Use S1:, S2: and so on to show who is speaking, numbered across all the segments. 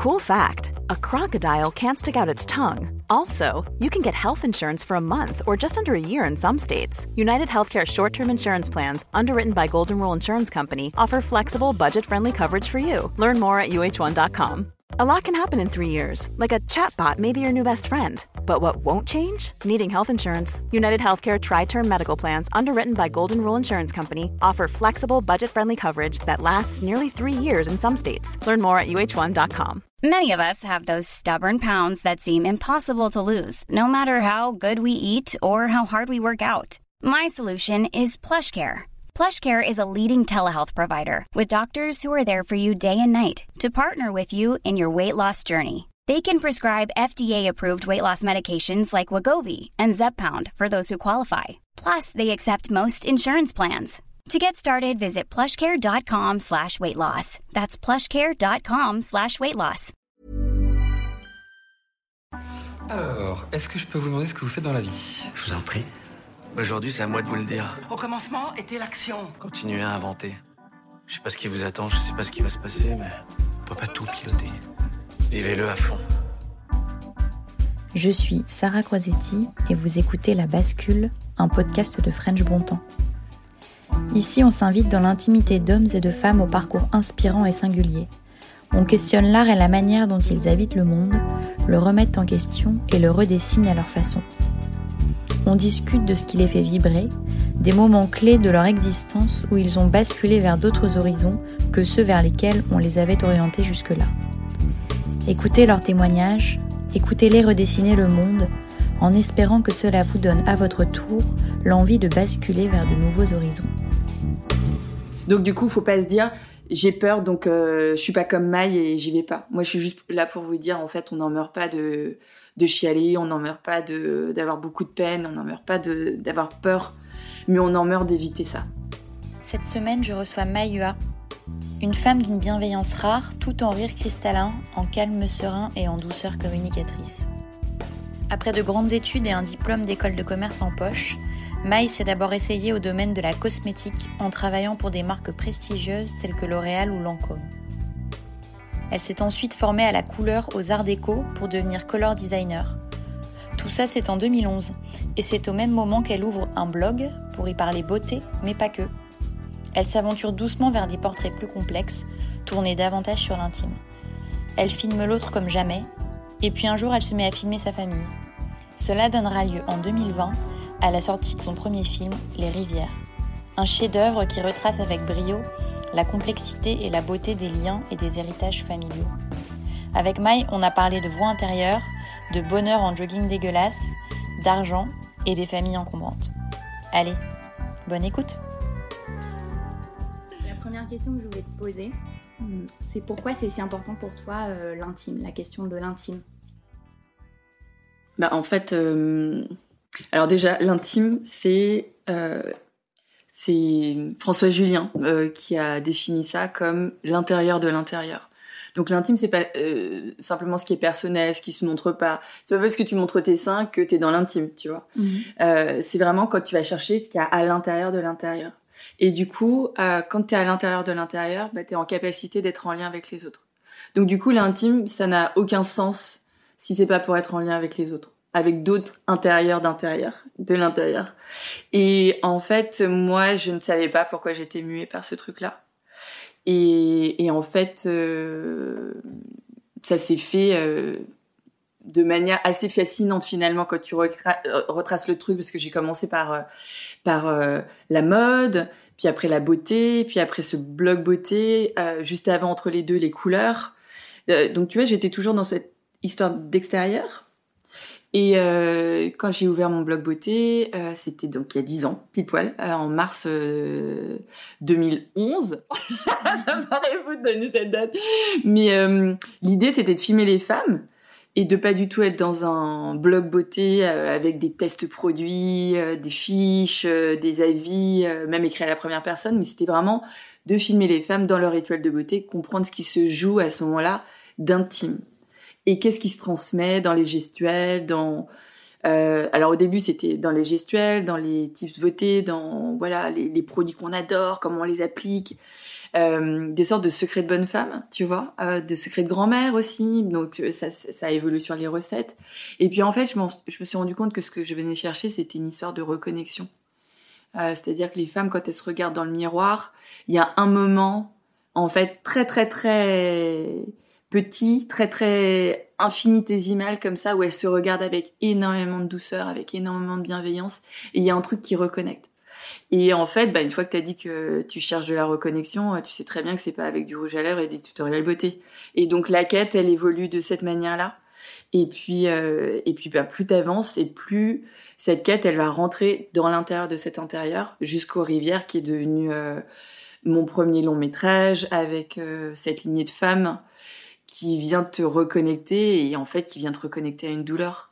S1: Cool fact a crocodile can't stick out its tongue. Also, you can get health insurance for a month or just under a year in some states. United Healthcare short term insurance plans, underwritten by Golden Rule Insurance Company, offer flexible, budget friendly coverage for you. Learn more at uh1.com. A lot can happen in three years, like a chatbot may be your new best friend. But what won't change? Needing health insurance. United Healthcare Tri Term Medical Plans, underwritten by Golden Rule Insurance Company, offer flexible, budget friendly coverage that lasts nearly three years in some states. Learn more at uh1.com.
S2: Many of us have those stubborn pounds that seem impossible to lose, no matter how good we eat or how hard we work out. My solution is PlushCare. PlushCare is a leading telehealth provider with doctors who are there for you day and night to partner with you in your weight loss journey. They can prescribe FDA-approved weight loss medications like Wagovi and Zepbound for those who qualify. Plus, they accept most insurance plans. To get started, visit plushcare.com slash weight loss. That's plushcare.com slash weight loss.
S3: Alors, est-ce que je peux vous demander ce que vous faites dans la vie
S4: Je vous en prie. Aujourd'hui, c'est à moi de vous le dire.
S5: Au commencement était l'action.
S4: Continuez à inventer. Je sais pas ce qui vous attend, je sais pas ce qui va se passer, mais on peut pas tout piloter. Vivez-le à fond.
S6: Je suis Sarah Croisetti et vous écoutez La Bascule, un podcast de French Bontemps. Ici, on s'invite dans l'intimité d'hommes et de femmes au parcours inspirant et singulier. On questionne l'art et la manière dont ils habitent le monde, le remettent en question et le redessinent à leur façon. On discute de ce qui les fait vibrer, des moments clés de leur existence où ils ont basculé vers d'autres horizons que ceux vers lesquels on les avait orientés jusque-là. Écoutez leurs témoignages, écoutez-les redessiner le monde, en espérant que cela vous donne à votre tour l'envie de basculer vers de nouveaux horizons.
S7: Donc du coup, faut pas se dire j'ai peur donc euh, je suis pas comme Maï et j'y vais pas. Moi, je suis juste là pour vous dire en fait, on n'en meurt pas de de chialer, on n'en meurt pas de d'avoir beaucoup de peine, on n'en meurt pas de d'avoir peur, mais on en meurt d'éviter ça.
S6: Cette semaine, je reçois Maïua, une femme d'une bienveillance rare, tout en rire cristallin, en calme serein et en douceur communicatrice. Après de grandes études et un diplôme d'école de commerce en poche, Maï s'est d'abord essayée au domaine de la cosmétique en travaillant pour des marques prestigieuses telles que L'Oréal ou Lancôme. Elle s'est ensuite formée à la couleur aux arts déco pour devenir color designer. Tout ça c'est en 2011 et c'est au même moment qu'elle ouvre un blog pour y parler beauté mais pas que. Elle s'aventure doucement vers des portraits plus complexes, tournés davantage sur l'intime. Elle filme l'autre comme jamais et puis un jour elle se met à filmer sa famille. Cela donnera lieu en 2020 à la sortie de son premier film, Les Rivières. Un chef-d'œuvre qui retrace avec brio la complexité et la beauté des liens et des héritages familiaux. Avec Mai, on a parlé de voix intérieure, de bonheur en jogging dégueulasse, d'argent et des familles encombrantes. Allez, bonne écoute première question que je voulais te poser, hmm, c'est pourquoi c'est si important pour toi euh, l'intime, la question de l'intime?
S7: Bah, en fait, euh, alors déjà, l'intime, c'est euh, François Julien qui a défini ça comme l'intérieur de l'intérieur. Donc l'intime, c'est pas euh, simplement ce qui est personnel, ce qui se montre pas. C'est pas parce que tu montres tes seins que tu es dans l'intime, tu vois.
S6: Mhm.
S7: Euh, c'est vraiment quand tu vas chercher ce qu'il y a à l'intérieur de l'intérieur. Et du coup, euh, quand tu es à l'intérieur de l'intérieur, bah, tu es en capacité d'être en lien avec les autres. Donc du coup, l'intime, ça n'a aucun sens si c'est pas pour être en lien avec les autres, avec d'autres intérieurs d'intérieur, de l'intérieur. Et en fait, moi, je ne savais pas pourquoi j'étais muée par ce truc-là. Et, en fait, euh, ça s'est fait euh, de manière assez fascinante finalement quand tu euh, retraces le truc, parce que j'ai commencé par euh, par euh, la mode, puis après la beauté, puis après ce blog beauté, euh, juste avant entre les deux les couleurs. Euh, donc tu vois, j'étais toujours dans cette histoire d'extérieur. Et quand j'ai ouvert mon blog beauté, c'était donc il y a 10 ans, pile poil, en mars euh, 2011. Ça paraît fou de donner cette date. Mais l'idée, c'était de filmer les femmes et de pas du tout être dans un blog beauté euh, avec des tests produits, euh, des fiches, euh, des avis, même écrit à la première personne. Mais c'était vraiment de filmer les femmes dans leur rituel de beauté, comprendre ce qui se joue à ce moment-là d'intime et qu'est-ce qui se transmet dans les gestuels, dans alors au début c'était dans les gestuels, dans les tips beauté, dans voilà les, produits qu'on adore, comment on les applique, des sortes de secrets de bonne femme, tu vois, euh, des secrets de grand-mère aussi. Donc euh, ça, ça évolue sur les recettes. Et puis en fait, je, je, me suis rendu compte que ce que je venais chercher, c'était une histoire de reconnexion. Euh, C'est-à-dire que les femmes, quand elles se regardent dans le miroir, il y a un moment, en fait, très très très petit, très très infinitésimal comme ça, où elles se regardent avec énormément de douceur, avec énormément de bienveillance, et il y a un truc qui reconnecte. Et en fait, bah, une fois que tu as dit que tu cherches de la reconnexion, tu sais très bien que c'est pas avec du rouge à lèvres et des tutoriels beauté. Et donc la quête, elle évolue de cette manière-là. Et puis, euh, et puis bah, plus t'avances et plus cette quête, elle va rentrer dans l'intérieur de cet intérieur jusqu'aux rivières qui est devenu euh, mon premier long métrage avec euh, cette lignée de femmes qui vient te reconnecter et en fait qui vient te reconnecter à une douleur.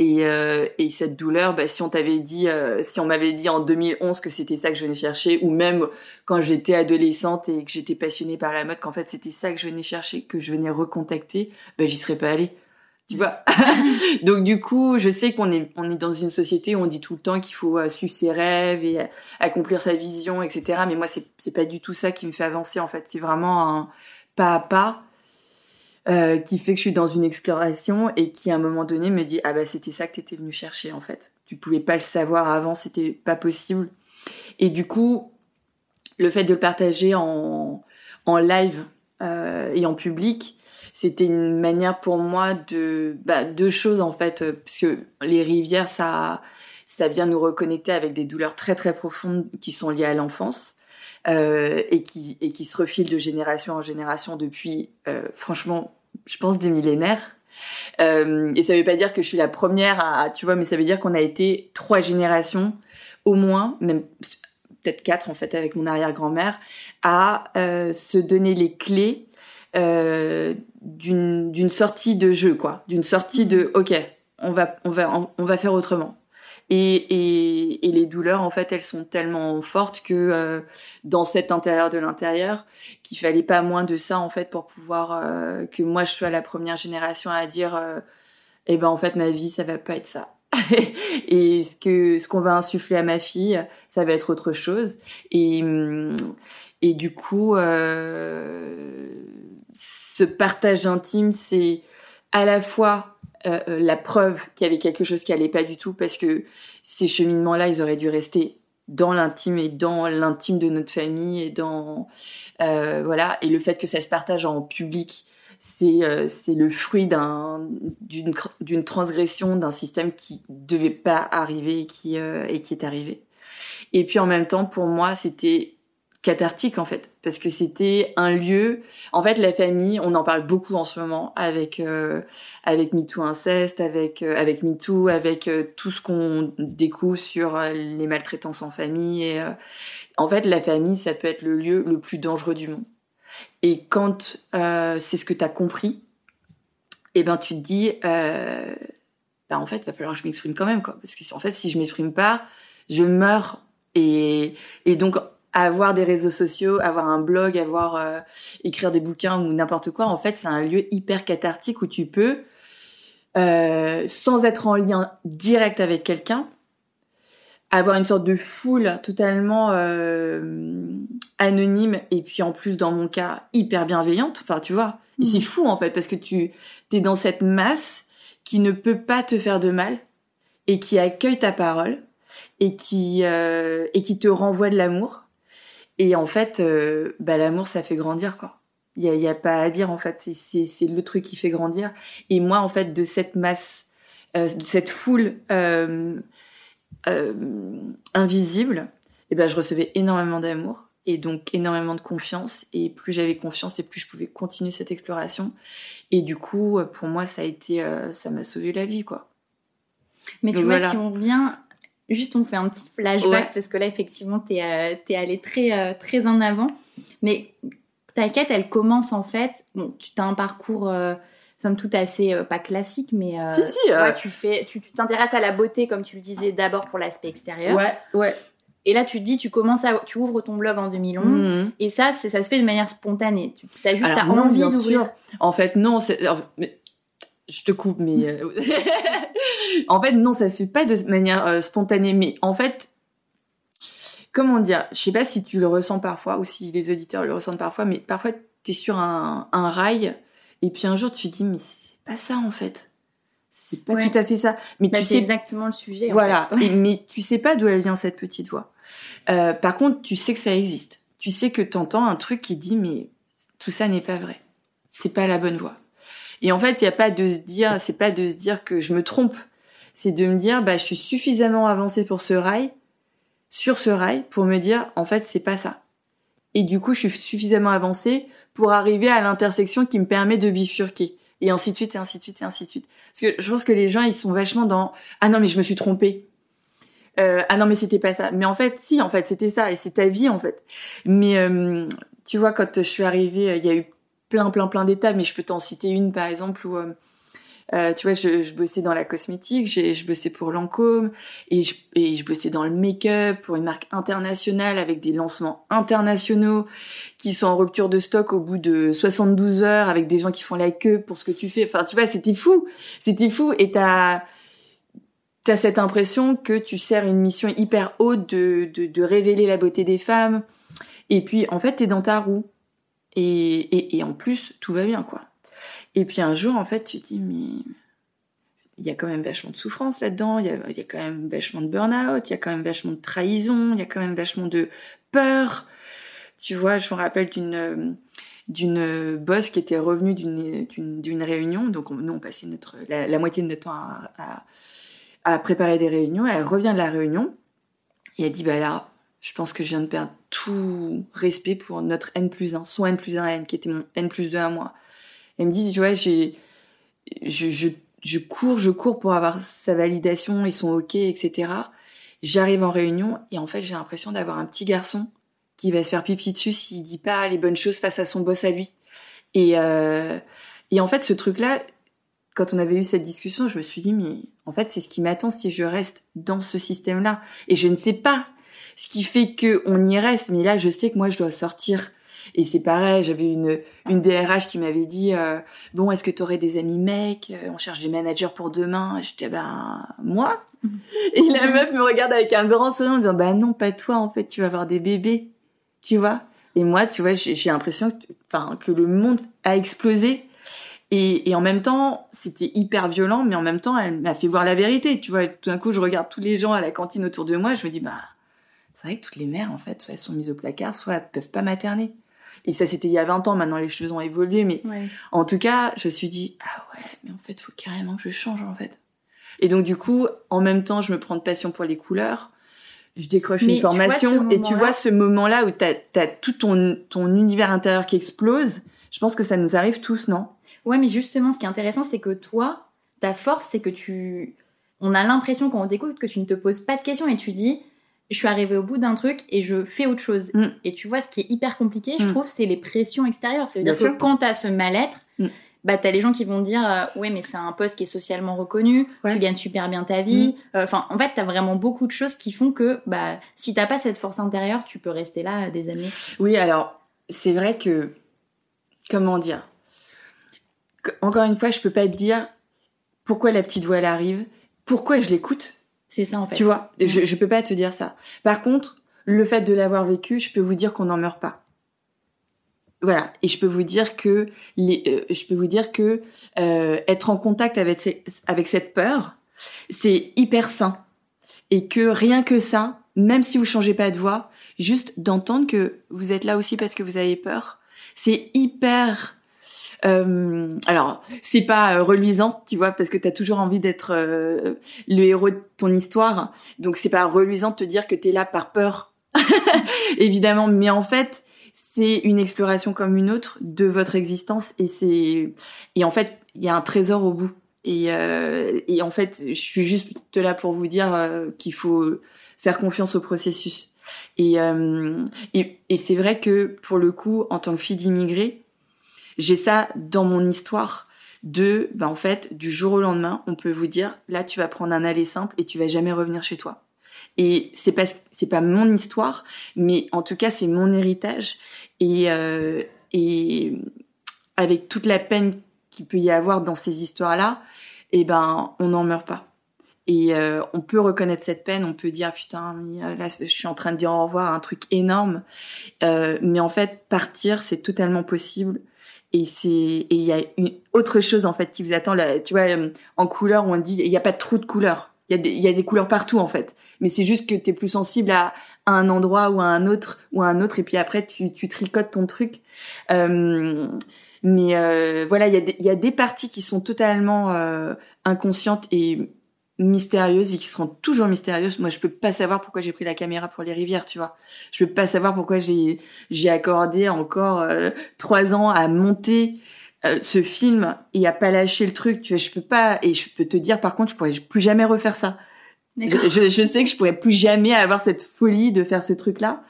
S7: Et, euh, et cette douleur, bah, si on t'avait dit, euh, si on m'avait dit en 2011 que c'était ça que je venais chercher, ou même quand j'étais adolescente et que j'étais passionnée par la mode, qu'en fait c'était ça que je venais chercher, que je venais recontacter, bah, j'y serais pas allée. Tu vois? Donc du coup, je sais qu'on est dans une société où on dit tout le temps qu'il faut euh, suivre ses rêves et euh, accomplir sa vision, etc. Mais moi, c'est pas du tout ça qui me fait avancer. En fait, c'est vraiment un pas à pas euh, qui fait que je suis dans une exploration et qui à un moment donné me dit ah bah c'était ça que t'étais venu chercher en fait. Tu pouvais pas le savoir avant, c'était pas possible. Et du coup, le fait de le partager en, en live euh, et en public, c'était une manière pour moi de bah, deux choses en fait, parce que les rivières ça ça vient nous reconnecter avec des douleurs très très profondes qui sont liées à l'enfance. Euh, et qui et qui se refilent de génération en génération depuis franchement je pense, des millénaires. Euh, et ça veut pas dire que je suis la première à, tu vois, mais ça veut dire qu'on a été trois générations au moins, même peut-être quatre en fait avec mon arrière-grand-mère, à euh, se donner les clés euh, d'une sortie de jeu, quoi, d'une sortie de, ok, on va on va on va faire autrement. Et, et, et, les douleurs, en fait, elles sont tellement fortes que euh, dans cet intérieur de l'intérieur, qu'il fallait pas moins de ça, en fait, pour pouvoir euh, que moi je sois la première génération à dire, euh, eh ben en fait, ma vie, ça va pas être ça. et ce que ce qu'on va insuffler à ma fille, ça va être autre chose. Et et du coup, euh, ce partage intime, c'est à la fois euh, euh, la preuve qu'il y avait quelque chose qui allait pas du tout parce que ces cheminements-là, ils auraient dû rester dans l'intime et dans l'intime de notre famille et dans euh, voilà. Et le fait que ça se partage en public c'est c'est le fruit d'un d'une d'une transgression d'un système qui devait pas arriver et qui et qui est arrivé. Et puis en même temps pour moi c'était cathartique en fait parce que c'était un lieu. En fait la famille on en parle beaucoup en ce moment avec euh, avec MeToo inceste avec euh, avec MeToo avec euh, tout ce qu'on découvre sur euh, les maltraitances en famille et en fait la famille ça peut être le lieu le plus dangereux du monde. Et quand c'est ce que tu as compris et eh ben tu te dis bah en fait va falloir que je m'exprime quand même quoi. Parce que en fait si je m'exprime pas je meurs. Et et donc avoir des réseaux sociaux, avoir un blog, avoir euh, écrire des bouquins ou n'importe quoi, en fait, c'est un lieu hyper cathartique où tu peux, euh, sans être en lien direct avec quelqu'un, avoir une sorte de foule totalement euh, anonyme et puis en plus dans mon cas hyper bienveillante. Enfin, tu vois, c'est mmh. fou en fait parce que tu es dans cette masse qui ne peut pas te faire de mal et qui accueille ta parole et qui et qui te renvoie de l'amour et en fait, euh, bah, l'amour, ça fait grandir, quoi. Il y a, y a, pas à dire, en fait. C'est le truc qui fait grandir. Et moi, en fait, de cette masse, euh, de cette foule euh, invisible, et eh ben, je recevais énormément d'amour et donc énormément de confiance. Et plus j'avais confiance, et plus je pouvais continuer cette exploration. Et du coup, pour moi, ça a été, ça m'a sauvé la vie, quoi.
S6: Mais tu vois, si on revient Juste, on fait un petit flashback parce que là, effectivement, tu es, es, allé très, euh, très en avant. Mais ta quête, elle commence en fait. Bon, tu as un parcours, euh, somme toute, assez euh, pas classique, mais.
S7: Euh, si, si.
S6: Ouais, tu fais, tu t'intéresses à la beauté, comme tu le disais, d'abord pour l'aspect extérieur.
S7: Ouais, ouais.
S6: Et là, tu te dis, tu commences à, tu ouvres ton blog en 2011, mhm. et ça, ça se fait de manière spontanée. Tu as juste
S7: as envie d'ouvrir. En fait, non, je te coupe, mais en fait, non, ça se fait pas de manière euh, spontanée. Mais en fait, comment dire, je sais pas si tu le ressens parfois ou si les auditeurs le ressentent parfois, mais parfois tu es sur un, rail et puis un jour tu te dis mais c'est pas ça en fait. C'est pas tout à fait ça. Mais
S6: bah,
S7: tu sais
S6: exactement le sujet.
S7: Voilà. mais tu sais pas d'où elle vient cette petite voix. Euh, par contre, tu sais que ça existe. Tu sais que t'entends un truc qui dit mais tout ça n'est pas vrai. C'est pas la bonne voie. Et en fait, il y a pas de se dire, c'est pas de se dire que je me trompe. C'est de me dire bah je suis suffisamment avancée pour ce rail sur ce rail pour me dire en fait c'est pas ça. Et du coup je suis suffisamment avancée pour arriver à l'intersection qui me permet de bifurquer. Et ainsi de suite, et ainsi de suite, et ainsi de suite. Parce que je pense que les gens, ils sont vachement dans « Ah non, mais je me suis trompée. Euh, ah non, mais c'était pas ça. » Mais en fait, si, en fait, c'était ça. Et c'est ta vie, en fait. Mais euh, tu vois, quand je suis arrivée, il y a eu plein, plein, plein d'étapes. Mais je peux t'en citer une, par exemple, où... Euh, euh, tu vois, je, je, bossais dans la cosmétique, je bossais pour Lancôme et je, et je bossais dans le make-up pour une marque internationale avec des lancements internationaux qui sont en rupture de stock au bout de 72 heures avec des gens qui font la queue pour ce que tu fais. Enfin, tu vois, c'était fou, c'était fou et t'as t'as cette impression que tu sers une mission hyper haute de, de, de révéler la beauté des femmes et puis en fait t'es dans ta roue et, et, et en plus tout va bien quoi. Et puis un jour, en fait, tu te dis, mais il y a quand même vachement de souffrance là-dedans, il y a, quand même vachement de burn-out, il y a quand même vachement de trahison, il y a quand même vachement de peur. Tu vois, je me rappelle d'une d'une boss qui était revenue d'une réunion, donc nous on passait notre la, moitié de notre temps à, à, à, préparer des réunions. Elle revient de la réunion et elle dit bah là, je pense que je viens de perdre tout respect pour notre N plus 1, son N plus 1 N qui était mon N plus 2 à moi. Elle me dit, tu vois, j'ai, je, je, je cours, je cours pour avoir sa validation et son OK, etc. J'arrive en réunion et en fait, j'ai l'impression d'avoir un petit garçon qui va se faire pipi dessus s'il dit pas les bonnes choses face à son boss à lui. Et, euh, et en fait, ce truc-là, quand on avait eu cette discussion, je me suis dit, mais en fait, c'est ce qui m'attend si je reste dans ce système-là. Et je ne sais pas ce qui fait qu'on y reste, mais là, je sais que moi, je dois sortir et c'est pareil, j'avais une, une DRH qui m'avait dit euh, Bon, est-ce que tu aurais des amis mecs? Euh, On cherche des managers pour demain. J'étais Ben, moi Et la meuf me regarde avec un grand sourire en me disant Bah non, pas toi, en fait, tu vas avoir des bébés. Tu vois? Et moi, tu vois, j'ai l'impression que, que le monde a explosé. Et, et en même temps, c'était hyper violent, mais en même temps, elle m'a fait voir la vérité. Tu vois, tout d'un coup, je regarde tous les gens à la cantine autour de moi, je me dis Bah, c'est vrai que toutes les mères, en fait, soit elles sont mises au placard, soit elles peuvent pas materner. Et ça, c'était il y a 20 ans. Maintenant, les choses ont évolué. Mais en tout cas, je me suis dit, ah ouais, mais en fait, il faut carrément que je change, en fait. Et donc, du coup, en même temps, je me prends de passion pour les couleurs. Je décroche une formation. et tu vois ce moment-là où tu as, tout ton, ton univers intérieur qui explose. Je pense que ça nous arrive tous, non?
S6: Ouais, mais justement, ce qui est intéressant, c'est que toi, ta force, c'est que tu... On a l'impression quand on t'écoute que tu ne te poses pas de questions et tu dis je suis arrivée au bout d'un truc et je fais autre chose. Mm. Et tu vois, ce qui est hyper compliqué, je mm. trouve, c'est les pressions extérieures. C'est-à-dire que quand t'as ce mal-être, mm. bah t'as les gens qui vont dire, euh, ouais, mais c'est un poste qui est socialement reconnu, tu gagnes super bien ta vie. Euh, enfin, en fait, t'as vraiment beaucoup de choses qui font que, bah, si t'as pas cette force intérieure, tu peux rester là des années.
S7: Oui, alors c'est vrai que, comment dire, encore une fois, je peux pas te dire pourquoi la petite voix elle arrive, pourquoi je l'écoute
S6: c'est ça en fait.
S7: Tu vois, je, je peux pas te dire ça. Par contre, le fait de l'avoir vécu, je peux vous dire qu'on n'en meurt pas. Voilà, et je peux vous dire que les, euh, je peux vous dire que euh, être en contact avec avec cette peur, c'est hyper sain et que rien que ça, même si vous changez pas de voix, juste d'entendre que vous êtes là aussi parce que vous avez peur, c'est hyper euh, alors, c'est pas euh, reluisant, tu vois, parce que t'as toujours envie d'être euh, le héros de ton histoire. Donc, c'est pas reluisant de te dire que t'es là par peur, évidemment. Mais en fait, c'est une exploration comme une autre de votre existence, et c'est et en fait, il y a un trésor au bout. Et, euh, et en fait, je suis juste là pour vous dire qu'il faut faire confiance au processus. Et, et, et c'est vrai que pour le coup, en tant que fille d'immigré, j'ai ça dans mon histoire de, bah en fait, du jour au lendemain, on peut vous dire, là, tu vas prendre un aller simple et tu vas jamais revenir chez toi. Et c'est pas c'est pas mon histoire, mais en tout cas c'est mon héritage et euh, et avec toute la peine qu'il peut y avoir dans ces histoires là, eh ben on n'en meurt pas. Et euh, on peut reconnaître cette peine, on peut dire putain, euh, là je suis en train de dire au revoir, un truc énorme. Mais en fait, partir, c'est totalement possible. Et c'est et il y a une autre chose en fait qui vous attend. Là, tu vois, en couleur, on dit il n'y a pas de trou de couleur. Il y a des il y a des couleurs partout en fait. Mais c'est juste que tu es plus sensible à, un endroit ou à un autre ou à un autre. Et puis après, tu tricotes ton truc. mais voilà, il y a des il y a des parties qui sont totalement inconscientes et mystérieuses et qui seront toujours mystérieuses. Moi, je peux pas savoir pourquoi j'ai pris la caméra pour les rivières, tu vois. Je peux pas savoir pourquoi j'ai j'ai accordé encore euh, trois ans à monter euh, ce film et à pas lâcher le truc. Tu vois, je peux pas et je peux te dire par contre, je pourrais plus jamais refaire ça. Je, je, sais que je pourrais plus jamais avoir cette folie de faire ce truc-là,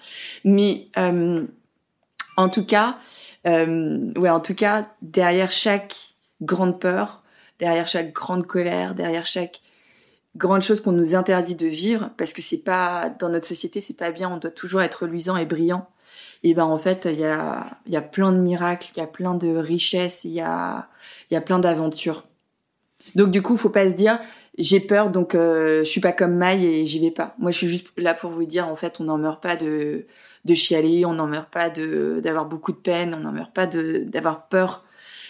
S7: mais euh, en tout cas, ouais, en tout cas, derrière chaque grande peur, derrière chaque grande colère, derrière chaque grande chose qu'on nous interdit de vivre parce que c'est pas dans notre société c'est pas bien. On doit toujours être luisant et brillant. Et ben en fait il y a il y a plein de miracles il y a plein de richesses il y a il y a plein d'aventures. Donc du coup faut pas se dire j'ai peur donc euh, je suis pas comme Maï et j'y vais pas. Moi je suis juste là pour vous dire en fait on n'en meurt pas de de chialer on n'en meurt pas de d'avoir beaucoup de peine on n'en meurt pas de d'avoir peur.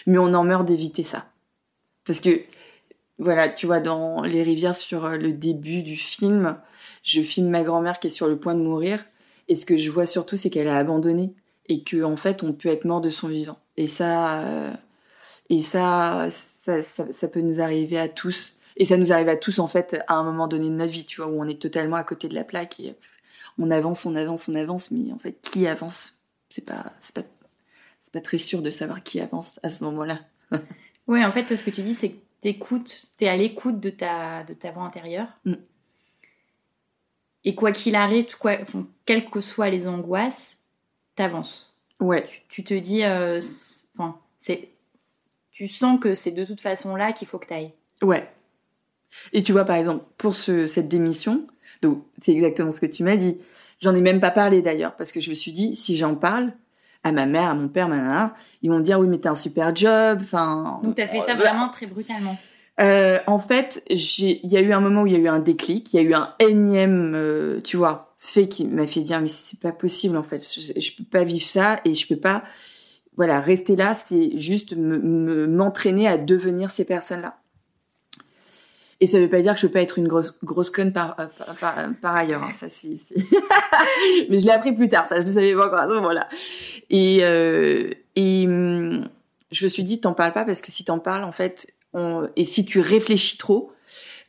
S7: Mais on en meurt d'éviter ça. Parce que voilà, tu vois, dans Les rivières sur euh, le début du film, je filme ma grand-mère qui est sur le point de mourir. Et ce que je vois surtout, c'est qu'elle a abandonné. Et qu'en en fait, on peut être mort de son vivant. Et ça, euh, et ça, ça, ça, peut nous arriver à tous. Et ça nous arrive à tous, en fait, à un moment donné de notre vie, tu vois, où on est totalement à côté de la plaque et on avance, on avance, on avance. Mais en fait, qui avance? C'est pas, pas, pas très sûr de savoir qui avance à ce moment-là.
S6: oui, en fait, ce que tu dis, c'est que t'écoutes, t'es à l'écoute de ta, de ta voix intérieure. Mm. Et quoi qu'il arrive, quoi, quelles que soient les angoisses, t'avances.
S7: Ouais.
S6: Tu, te dis, euh, enfin, c'est, tu sens que c'est de toute façon là qu'il faut que t'ailles.
S7: Ouais. Et tu vois, par exemple, pour ce, cette démission, donc c'est exactement ce que tu m'as dit. J'en ai même pas parlé d'ailleurs, parce que je me suis dit, si j'en parle, à ma mère, à mon père, nanana, ils vont me dire oui mais t'as un super job, enfin.
S6: Donc t'as fait ça vraiment très brutalement.
S7: Euh, en fait, il y a eu un moment où il y a eu un déclic, il y a eu un énième, euh, tu vois, fait qui m'a fait dire mais c'est pas possible en fait, je, je, peux pas vivre ça et je peux pas, voilà, rester là, c'est juste m'entraîner à devenir ces personnes-là. Et ça veut pas dire que je peux pas être une grosse grosse conne par par, par, ailleurs. Hein, ça. Mais je l'ai appris plus tard. Ça je ne savais pas encore à ce moment-là. Et euh, et hum, je me suis dit t'en parles pas parce que si t'en parles en fait on... et si tu réfléchis trop,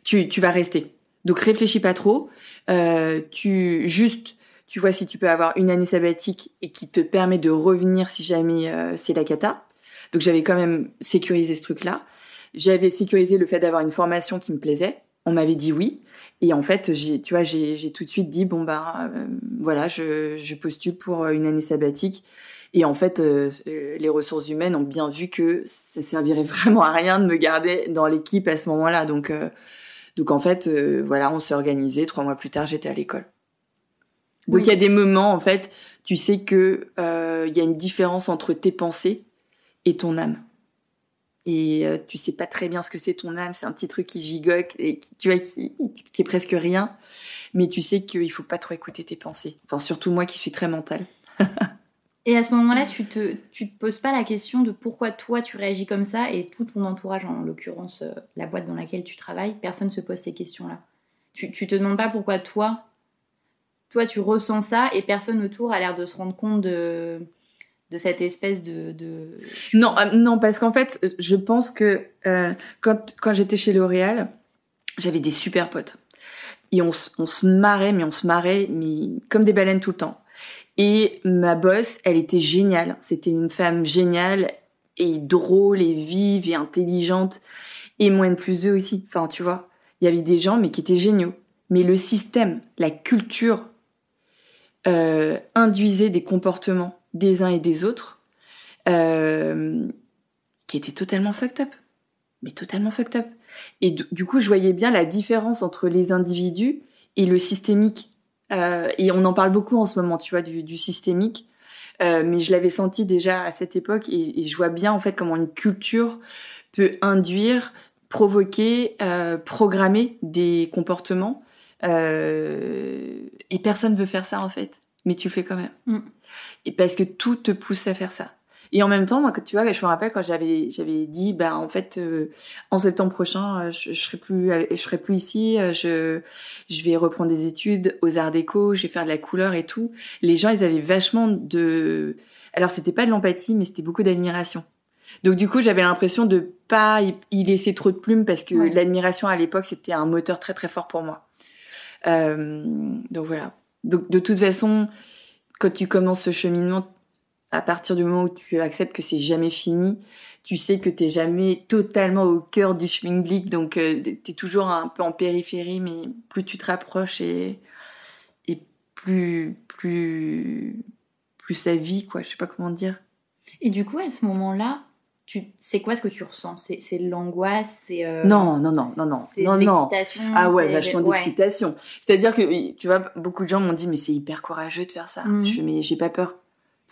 S7: tu tu vas rester. Donc réfléchis pas trop. Euh, tu juste tu vois si tu peux avoir une année sabbatique et qui te permet de revenir si jamais euh, c'est la cata. Donc j'avais quand même sécurisé ce truc là. J'avais sécurisé le fait d'avoir une formation qui me plaisait. On m'avait dit oui. Et en fait, j'ai, tu vois, j'ai, tout de suite dit bon bah voilà, je, je, postule pour euh, une année sabbatique. Et en fait, euh, les ressources humaines ont bien vu que ça servirait vraiment à rien de me garder dans l'équipe à ce moment-là. Donc, donc en fait, voilà, on s'est organisé. Trois mois plus tard, j'étais à l'école. Donc il y a des moments, en fait, tu sais que il y a une différence entre tes pensées et ton âme et euh, tu sais pas très bien ce que c'est ton âme, c'est un petit truc qui gigote et qui, qui est presque rien, mais tu sais qu'il faut pas trop écouter tes pensées. Enfin, surtout moi qui suis très mentale.
S6: et à ce moment-là, tu te, tu te poses pas la question de pourquoi toi tu réagis comme ça et tout ton entourage, en l'occurrence euh, la boîte dans laquelle tu travailles, personne se pose ces questions-là. Tu, tu te demandes pas pourquoi toi, toi tu ressens ça et personne autour a l'air de se rendre compte de de cette espèce de,
S7: non euh, non parce qu'en fait je pense que euh, quand quand j'étais chez L'Oréal j'avais des super potes. Et on, on se marrait mais on se marrait mais comme des baleines tout le temps. Et ma boss elle était géniale. C'était une femme géniale et drôle et vive et intelligente. Et moins de plus deux aussi. Enfin tu vois il y avait des gens mais qui étaient géniaux. Mais le système la culture euh, induisait des comportements des uns et des autres, euh, qui était totalement fucked up. Mais totalement fucked up. Et du, coup, je voyais bien la différence entre les individus et le systémique. Euh, et on en parle beaucoup en ce moment, tu vois, du, systémique. Euh, mais je l'avais senti déjà à cette époque et, je vois bien en fait comment une culture peut induire provoquer, programmer des comportements. Et personne veut faire ça en fait, mais tu le fais quand même. Mm. Et parce que tout te pousse à faire ça. Et en même temps, moi, tu vois, je me rappelle quand j'avais j'avais dit, bah en fait, euh, en septembre prochain, euh, je, je serai plus je serai plus ici, je je vais reprendre des études aux arts déco, je vais faire de la couleur et tout. Les gens, ils avaient vachement de, alors c'était pas de l'empathie, mais c'était beaucoup d'admiration. Donc du coup, j'avais l'impression de pas y laisser trop de plumes parce que l'admiration à l'époque, c'était un moteur très très fort pour moi. Euh, donc voilà. Donc de toute façon, quand tu commences ce cheminement, à partir du moment où tu acceptes que c'est jamais fini, tu sais que t'es jamais totalement au cœur du schmingblick, donc euh, tu es toujours un peu en périphérie, mais plus tu te rapproches et, et plus plus plus sa vie, quoi. Je sais pas comment dire.
S6: Et du coup, à ce moment-là, c'est quoi ce que tu ressens? C'est l'angoisse C'est euh,
S7: non, non, non, non, non,
S6: c'est non, l'excitation.
S7: Ah ouais, vachement d'excitation. C'est-à-dire que tu vois, beaucoup de gens m'ont dit mais c'est hyper courageux de faire ça. Mhm. Je fais mais j'ai pas peur.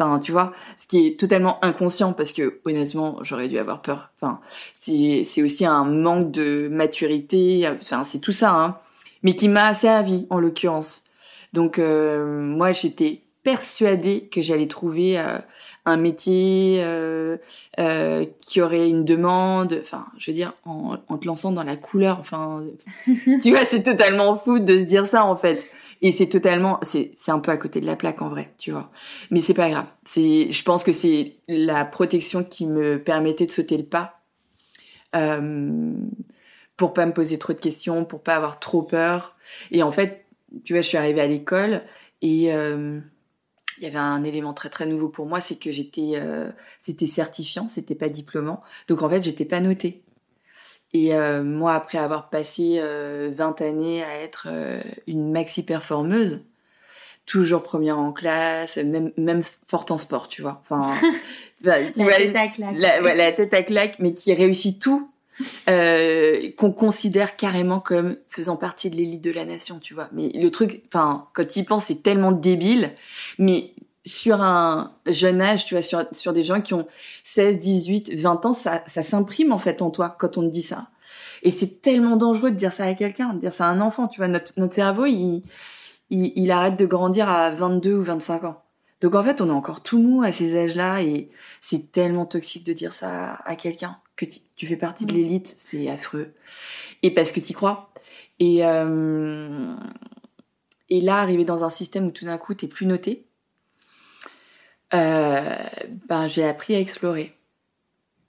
S7: Enfin, tu vois, ce qui est totalement inconscient parce que honnêtement, j'aurais dû avoir peur. Enfin, c'est c'est aussi un manque de maturité. Enfin, c'est tout ça, hein. Mais qui m'a servi en l'occurrence. Donc euh, moi, j'étais persuadée que j'allais trouver euh, un métier euh, euh, qui aurait une demande. Enfin, je veux dire, en, te lançant dans la couleur. Enfin, tu vois, c'est totalement fou de se dire ça en fait. Et c'est totalement, c'est c'est un peu à côté de la plaque en vrai, tu vois. Mais c'est pas grave. C'est, je pense que c'est la protection qui me permettait de sauter le pas. Euh, pour pas me poser trop de questions, pour pas avoir trop peur. Et en fait, tu vois, je suis arrivée à l'école et euh, il y avait un élément très très nouveau pour moi, c'est que j'étais, euh, c'était certifiant, c'était pas diplômant. Donc en fait, j'étais pas notée. Et euh, moi, après avoir passé 20 euh, années à être une maxi performeuse, toujours première en classe, même même forte en sport, tu vois. Enfin,
S6: bah, tu la vois, tête à claque.
S7: La, la tête à claque, mais qui réussit tout euh, qu'on considère carrément comme faisant partie de l'élite de la nation, tu vois. Mais le truc, enfin, quand il pense, c'est tellement débile. Mais sur un jeune âge, tu vois, sur, des gens qui ont 16, 18, 20 ans, ça, ça s'imprime en fait en toi quand on te dit ça. Et c'est tellement dangereux de dire ça à quelqu'un, de dire ça à un enfant, tu vois. Notre, cerveau, il, il, il arrête de grandir à 22 ou 25 ans. Donc en fait, on est encore tout mou à ces âges-là et c'est tellement toxique de dire ça à quelqu'un que tu fais partie de mm. l'élite, c'est affreux. Et parce que tu crois. Et, euh, et là, arriver dans un système où tout d'un coup, tu plus noté, euh, ben, j'ai appris à explorer.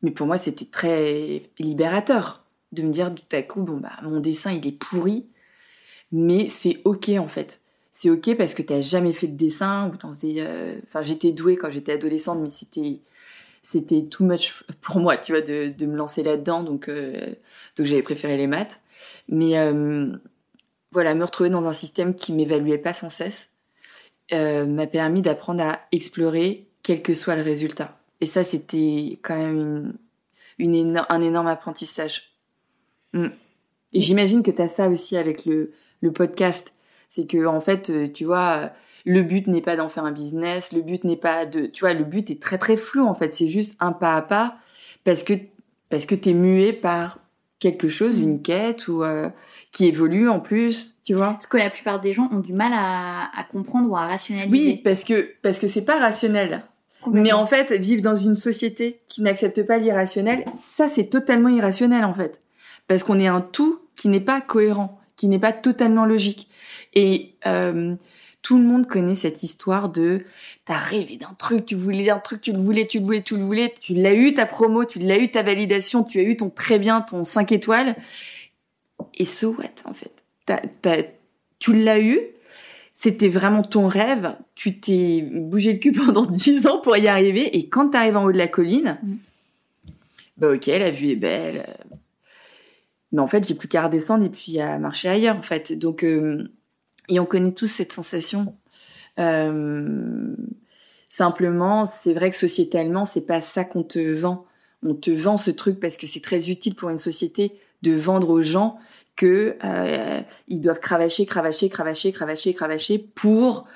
S7: Mais pour moi, c'était très libérateur de me dire tout à coup, bon, bah, mon dessin, il est pourri, mais c'est ok en fait. C'est ok parce que tu n'as jamais fait de dessin ou t'en euh, Enfin, j'étais douée quand j'étais adolescente, mais c'était c'était too much pour moi, tu vois, de, de me lancer là-dedans. Donc, euh, donc j'avais préféré les maths. Mais euh, voilà, me retrouver dans un système qui m'évaluait pas sans cesse euh, m'a permis d'apprendre à explorer quel que soit le résultat. Et ça, c'était quand même une, une un énorme apprentissage. Mm. Et j'imagine que tu as ça aussi avec le, le podcast. C'est que en fait, tu vois, le but n'est pas d'en faire un business, le but n'est pas de, tu vois, le but est très très flou en fait. C'est juste un pas à pas parce que parce que t'es muet par quelque chose, mm. une quête ou euh, qui évolue en plus, tu vois.
S6: Parce que la plupart des gens ont du mal à, à comprendre ou à rationaliser.
S7: Oui, parce que parce que c'est pas rationnel. Mais en fait, vivre dans une société qui n'accepte pas l'irrationnel, ça c'est totalement irrationnel en fait. Parce qu'on est un tout qui n'est pas cohérent, qui n'est pas totalement logique. Et euh, tout le monde connaît cette histoire de t'as rêvé d'un truc, tu voulais un truc, tu le voulais, tu le voulais, tu le voulais, tu l'as eu ta promo, tu l'as eu ta validation, tu as eu ton très bien, ton 5 étoiles. Et so what en fait? Tu l'as eu, c'était vraiment ton rêve, tu t'es bougé le cul pendant 10 ans pour y arriver, et quand t'arrives en haut de la colline, mm. bah ok, la vue est belle. Mais en fait, j'ai plus qu'à redescendre et puis à marcher ailleurs en fait. Donc euh, et on connaît tous cette sensation. Euh, simplement, c'est vrai que sociétalement, c'est pas ça qu'on te vend. On te vend ce truc parce que c'est très utile pour une société de vendre aux gens que euh, ils doivent cravacher, cravacher, cravacher, cravacher, cravacher pour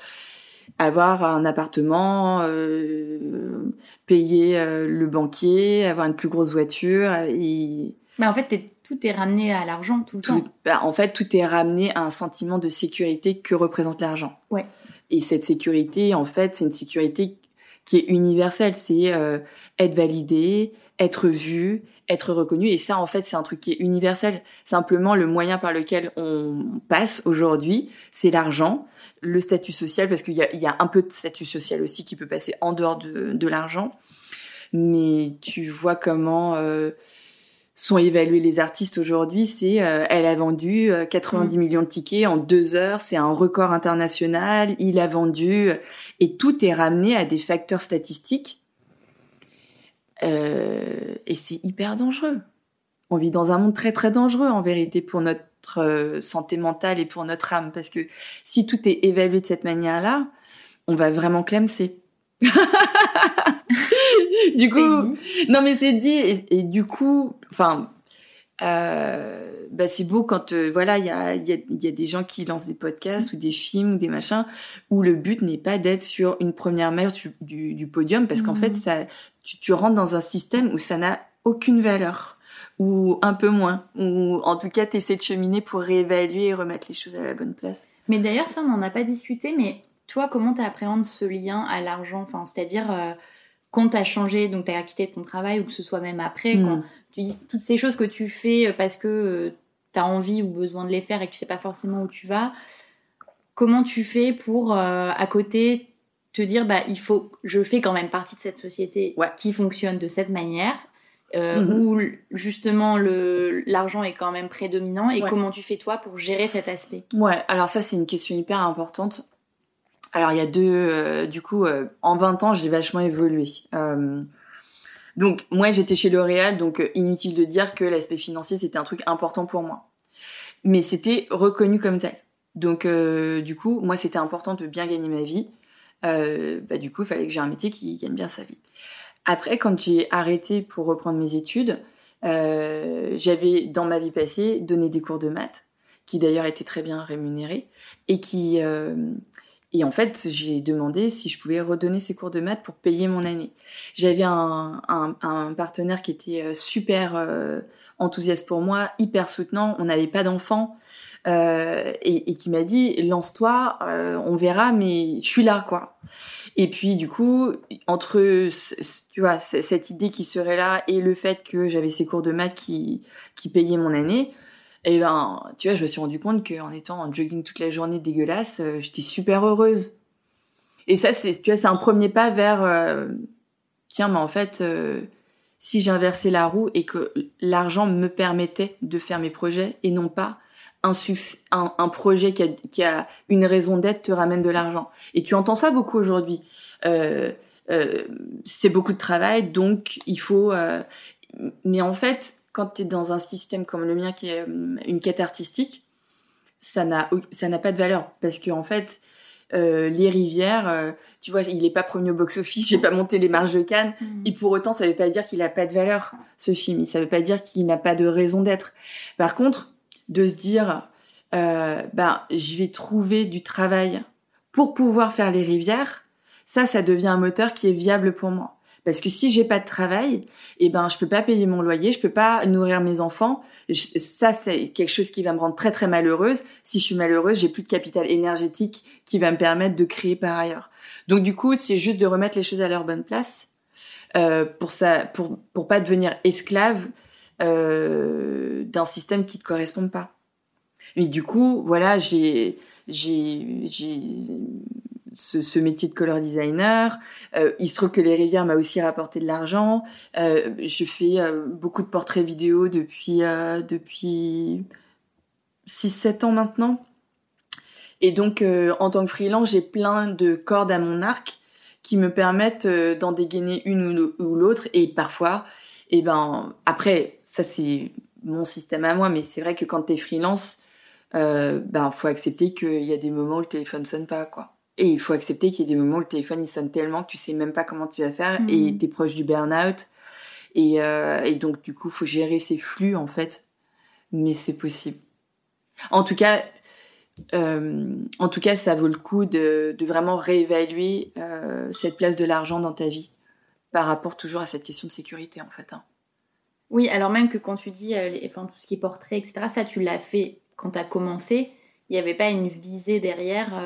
S7: avoir un appartement, euh, payer euh, le banquier, avoir une plus grosse voiture. Et
S6: Bah en fait, tout est ramené à l'argent tout le temps.
S7: Bah, en fait, tout est ramené à un sentiment de sécurité que représente l'argent.
S6: Ouais.
S7: Et cette sécurité, en fait, c'est une sécurité qui est universelle. C'est euh, être validé, être vu, être reconnu. Et ça, en fait, c'est un truc qui est universel. Simplement, le moyen par lequel on passe aujourd'hui, c'est l'argent, le statut social, parce qu'il y a, y a, un peu de statut social aussi qui peut passer en dehors de, de l'argent. Mais tu vois comment... Euh, sont évalués les artistes aujourd'hui, c'est euh, elle a vendu 90 euh, mm. millions de tickets en deux heures, c'est un record international, il a vendu et tout est ramené à des facteurs statistiques euh, et c'est hyper dangereux. On vit dans un monde très très dangereux en vérité pour notre santé mentale et pour notre âme parce que si tout est évalué de cette manière-là, on va vraiment clamser. du coup, non mais c'est dit et, du coup, enfin, euh, bah c'est beau quand euh, voilà il y a, y, a, y a des gens qui lancent des podcasts ou des films ou des machins où le but n'est pas d'être sur une première marche du, du, podium parce qu'en fait ça tu, tu rentres dans un système où ça n'a aucune valeur ou un peu moins ou en tout cas tu essaies de cheminer pour réévaluer et remettre les choses à la bonne place.
S6: Mais d'ailleurs ça on n'en a pas discuté mais toi comment tu appréhendes ce lien à l'argent? Enfin c'est-à-dire euh, quand tu as changé, donc tu as quitté ton travail, ou que ce soit même après, quand mm. tu dis toutes ces choses que tu fais euh, parce que euh, tu as envie ou besoin de les faire et que tu sais pas forcément où tu vas, comment tu fais pour, euh, à côté, te dire, bah, il faut, je fais quand même partie de cette société qui fonctionne de cette manière, mm-hmm. où justement l'argent est quand même prédominant, et comment tu fais toi pour gérer cet aspect?
S7: Ouais, alors ça c'est une question hyper importante. Alors il y a deux, euh, du coup, euh, en 20 ans, j'ai vachement évolué. Euh, donc moi, j'étais chez L'Oréal, donc inutile de dire que l'aspect financier c'était un truc important pour moi. Mais c'était reconnu comme tel. Donc du coup, moi c'était important de bien gagner ma vie. bah, du coup, il fallait que j'ai un métier qui gagne bien sa vie. Après, quand j'ai arrêté pour reprendre mes études, j'avais dans ma vie passée donné des cours de maths, qui d'ailleurs étaient très bien rémunérés et qui et en fait, j'ai demandé si je pouvais redonner ces cours de maths pour payer mon année. J'avais un, un, partenaire qui était euh, super euh, enthousiaste pour moi, hyper soutenant. On n'avait pas d'enfants. Euh, et, et, qui m'a dit lance-toi, euh, on verra, mais je suis là quoi. Et puis du coup, entre tu vois cette idée qui serait là et le fait que j'avais ces cours de maths qui qui payaient mon année, et ben, tu vois, je me suis rendu compte qu'en étant en jogging toute la journée dégueulasse, euh, j'étais super heureuse. Et ça, c'est, tu vois, c'est un premier pas vers, euh, tiens, mais en fait, euh, si j'inversais la roue et que l'argent me permettait de faire mes projets et non pas un, un, un projet qui a, qui a, une raison d'être te ramène de l'argent. Et tu entends ça beaucoup aujourd'hui. c'est beaucoup de travail, donc il faut. mais en fait, quand tu es dans un système comme le mien qui est euh, une quête artistique, ça n'a ça n'a pas de valeur parce que en fait euh, les rivières, euh, tu vois, il est pas premier au box-office, j'ai pas monté les marges de Cannes, mm. et pour autant, ça veut pas dire qu'il a pas de valeur, ce film, ça veut pas dire qu'il n'a pas de raison d'être. Par contre, de se dire, euh, ben, je vais trouver du travail pour pouvoir faire les rivières, ça, ça devient un moteur qui est viable pour moi. Parce que si j'ai pas de travail, eh ben je peux pas payer mon loyer, je peux pas nourrir mes enfants. ça c'est quelque chose qui va me rendre très très malheureuse. Si je suis malheureuse, j'ai plus de capital énergétique qui va me permettre de créer par ailleurs. Donc du coup, c'est juste de remettre les choses à leur bonne place euh, pour ça, pour pour pas devenir esclave euh, d'un système qui te correspond pas. Mais du coup, voilà, j'ai j'ai j'ai ce, métier de color designer. Euh, il se trouve que les rivières m'a aussi rapporté de l'argent. Euh, je fais euh, beaucoup de portraits vidéo depuis depuis 6-7 ans maintenant. Et donc en tant que freelance, j'ai plein de cordes à mon arc qui me permettent d'en dégainer une ou l'autre. Et parfois, eh ben après, ça c'est mon système à moi, mais c'est vrai que quand t'es freelance, euh, ben faut accepter qu'il y a des moments où le téléphone sonne pas quoi. Et il faut accepter qu'il y ait des moments où le téléphone il sonne tellement que tu sais même pas comment tu vas faire et et mm. t'es proche du burn-out. Et, euh, et, donc du coup, faut gérer ces flux en fait, mais c'est possible. En tout cas, euh, en tout cas, ça vaut le coup de, de vraiment réévaluer euh, cette place de l'argent dans ta vie par rapport toujours à cette question de sécurité en fait. Hein.
S6: Oui, alors même que quand tu dis enfin, tout ce qui est portrait, etc., ça tu l'as fait quand tu as commencé, il n'y avait pas une visée derrière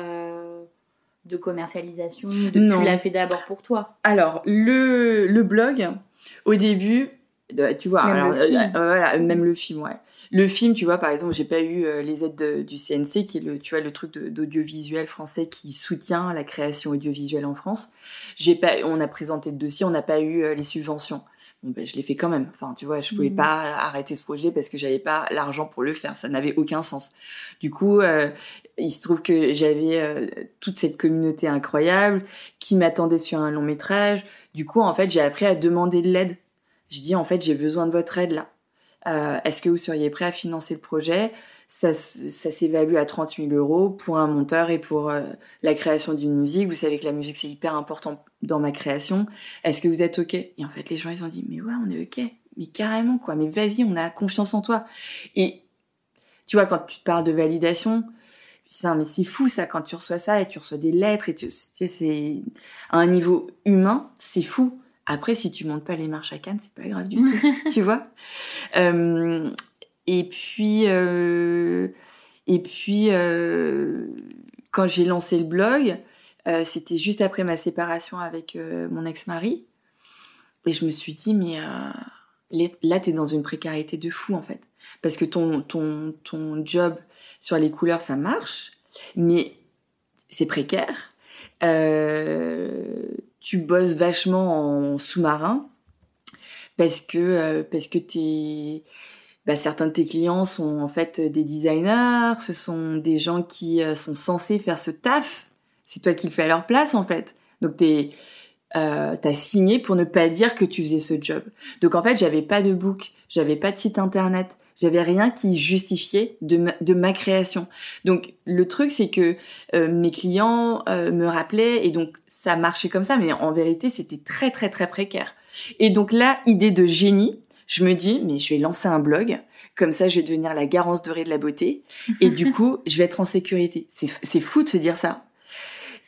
S6: de commercialisation de, Tu l'as fait d'abord pour toi
S7: Alors, le, le blog, au début, tu vois, même, le film. voilà, même le film, ouais. Le film, tu vois, par exemple, j'ai pas eu les aides du CNC, qui est le, tu vois, le truc d'audiovisuel français qui soutient la création audiovisuelle en France. J'ai pas, on a présenté le dossier, on n'a pas eu les subventions. Bon, ben, je l'ai fait quand même. Enfin, tu vois, je pouvais mmh. pas arrêter ce projet parce que j'avais pas l'argent pour le faire. Ça n'avait aucun sens. Du coup, euh, il se trouve que j'avais euh, toute cette communauté incroyable qui m'attendait sur un long métrage. Du coup, en fait, j'ai appris à demander de l'aide. Je dis, en fait, j'ai besoin de votre aide là. Euh, Est-ce que vous seriez prêt à financer le projet? Ça, ça s'évalue à 30 000 euros pour un monteur et pour euh, la création d'une musique. Vous savez que la musique, c'est hyper important dans ma création. Est-ce que vous êtes OK? Et en fait, les gens, ils ont dit, mais ouais, on est OK. Mais carrément, quoi. Mais vas-y, on a confiance en toi. Et tu vois, quand tu te parles de validation, ça, mais c'est fou ça quand tu reçois ça et tu reçois des lettres et tu, sais, c'est à un niveau humain, c'est fou. Après, si tu montes pas les marches à Cannes, c'est pas grave du tout, tu vois? Euh, et puis, euh, et puis euh, quand j'ai lancé le blog, euh, c'était juste après ma séparation avec mon ex-mari. Et je me suis dit, mais là, tu es dans une précarité de fou, en fait. Parce que ton, ton, ton job sur les couleurs, ça marche, mais c'est précaire. tu bosses vachement en sous-marin parce que, parce que t'es bah, certains de tes clients sont en fait des designers, ce sont des gens qui euh, sont censés faire ce taf. C'est toi qui le fais à leur place en fait. Donc t'es euh, t'as signé pour ne pas dire que tu faisais ce job. Donc en fait, j'avais pas de book, j'avais pas de site internet, j'avais rien qui justifiait de ma, de ma création. Donc le truc c'est que euh, mes clients euh, me rappelaient et donc ça marchait comme ça, mais en vérité c'était très très très précaire. Et donc là, idée de génie, je me dis, mais je vais lancer un blog, comme ça je vais devenir la garance dorée de la beauté, et du coup, je vais être en sécurité. C'est fou de se dire ça.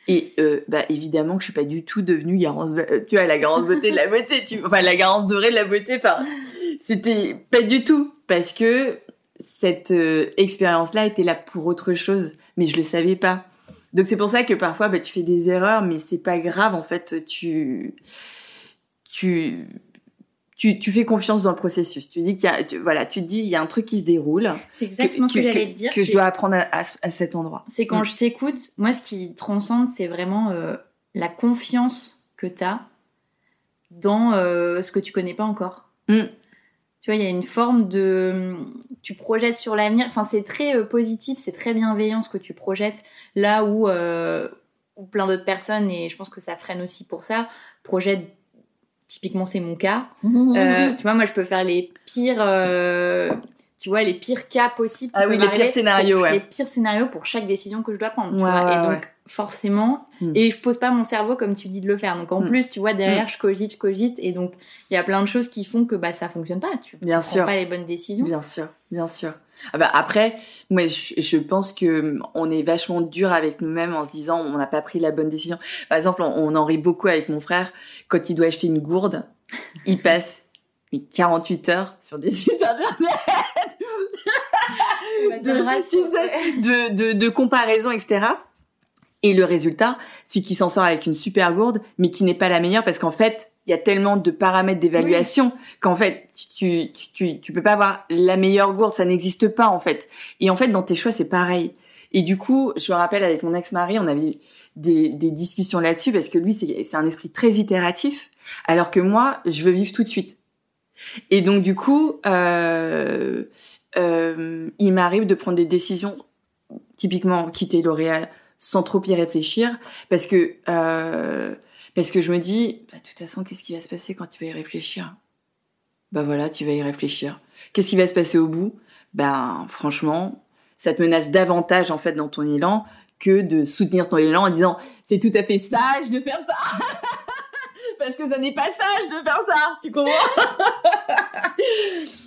S7: Et euh, bah évidemment que je suis pas du tout devenue garance, tu vois, la garance beauté de la beauté, tu, enfin la garance dorée de la beauté. Enfin, c'était pas du tout parce que cette euh, expérience-là était là pour autre chose, mais je le savais pas. Donc c'est pour ça que parfois bah, tu fais des erreurs, mais c'est pas grave en fait. Tu tu tu, fais confiance dans le processus. Tu dis qu'il y a, voilà, tu te dis il y a un truc qui se déroule.
S6: C'est exactement ce que, j'allais te dire.
S7: Que je dois apprendre à, cet endroit.
S6: C'est quand mm. je t'écoute, moi, ce qui transcende, c'est vraiment euh, la confiance que tu as dans euh, ce que tu connais pas encore. Mm. Tu vois, il y a une forme de, tu projettes sur l'avenir. Enfin, c'est très euh, positif, c'est très bienveillant ce que tu projettes. Là où, où plein d'autres personnes, et je pense que ça freine aussi pour ça, projettent Typiquement, c'est mon cas. Euh, tu vois, moi, je peux faire les pires, euh, tu vois, les pires cas possibles.
S7: Ah oui, les pires scénarios, ouais.
S6: Les pires scénarios pour chaque décision que je dois prendre. et donc, forcément, hmm. et je pose pas mon cerveau comme tu dis de le faire. Donc, en hmm. plus, tu vois, derrière, hmm. je cogite, je cogite, et donc, il y a plein de choses qui font que bah ça fonctionne pas. Tu, bien sûr. prends pas les bonnes décisions.
S7: Bien sûr, bien sûr. Ah bah après, moi, je, je, pense que on est vachement dur avec nous-mêmes en se disant on n'a pas pris la bonne décision. Par exemple, on, on en rit beaucoup avec mon frère quand il doit acheter une gourde, il passe 48 heures sur des sites internet de, de, de, comparaison, etc. Et le résultat, c'est qu'il s'en sort avec une super gourde, mais qui n'est pas la meilleure parce qu'en fait, il y a tellement de paramètres d'évaluation qu'en fait, tu, tu, tu, tu, peux pas avoir la meilleure gourde, ça n'existe pas en fait. Et en fait, dans tes choix, c'est pareil. Et du coup, je me rappelle avec mon ex-mari, on avait des, des discussions là-dessus parce que lui, c'est un esprit très itératif, alors que moi, je veux vivre tout de suite. Et donc du coup, euh, euh, il m'arrive de prendre des décisions, typiquement quitter L'Oréal sans trop y réfléchir, parce que euh, parce que je me dis, bah, de toute façon, qu'est-ce qui va se passer quand tu vas y réfléchir? Bah voilà, tu vas y réfléchir. Qu'est-ce qui va se passer au bout? Ben franchement, ça te menace davantage en fait dans ton élan que de soutenir ton élan en disant c'est tout à fait sage de faire ça. parce que ça n'est pas sage de faire ça, tu comprends?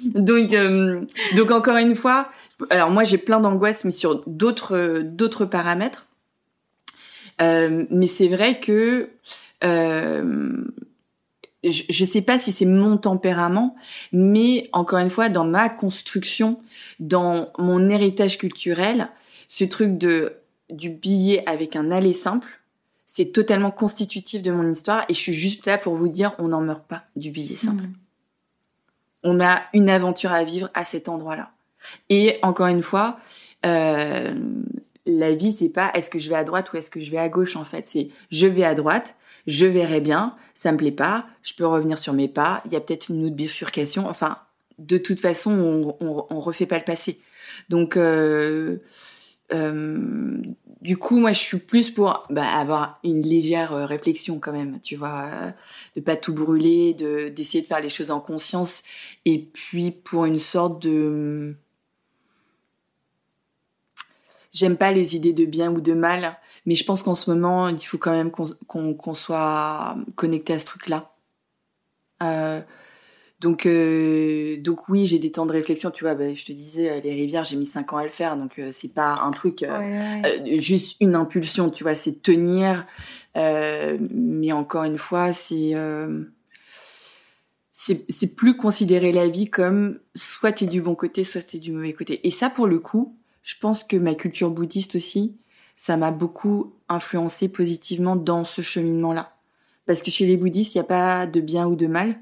S7: Donc, euh, donc encore une fois, alors moi j'ai plein d'angoisses, mais sur d'autres d'autres paramètres. Euh, mais c'est vrai que euh, je, sais pas si c'est mon tempérament, mais encore une fois, dans ma construction, dans mon héritage culturel, ce truc de du billet avec un aller simple, c'est totalement constitutif de mon histoire et je suis juste là pour vous dire, on n'en meurt pas du billet simple. Mm. On a une aventure à vivre à cet endroit-là. Et encore une fois, euh, la vie, c'est pas est-ce que je vais à droite ou est-ce que je vais à gauche en fait. C'est je vais à droite, je verrai bien, ça me plaît pas, je peux revenir sur mes pas, il y a peut-être une autre bifurcation. Enfin, de toute façon, on, on, refait pas le passé. Donc, euh, euh, du coup, moi, je suis plus pour bah, avoir une légère euh, réflexion quand même, tu vois, de pas tout brûler, de d'essayer de faire les choses en conscience, et puis pour une sorte de J'aime pas les idées de bien ou de mal, mais je pense qu'en ce moment, il faut quand même qu'on soit connecté à ce truc-là. Euh, donc, euh, donc oui, j'ai des temps de réflexion. Tu vois, bah, je te disais, euh, les rivières, j'ai mis cinq ans à le faire, donc c'est pas un truc, juste une impulsion. Tu vois, c'est tenir. mais encore une fois, c'est c'est plus considérer la vie comme soit t'es du bon côté, soit t'es du mauvais côté. Et ça, pour le coup, je pense que ma culture bouddhiste aussi, ça m'a beaucoup influencé positivement dans ce cheminement-là. Parce que chez les bouddhistes, il n'y a pas de bien ou de mal.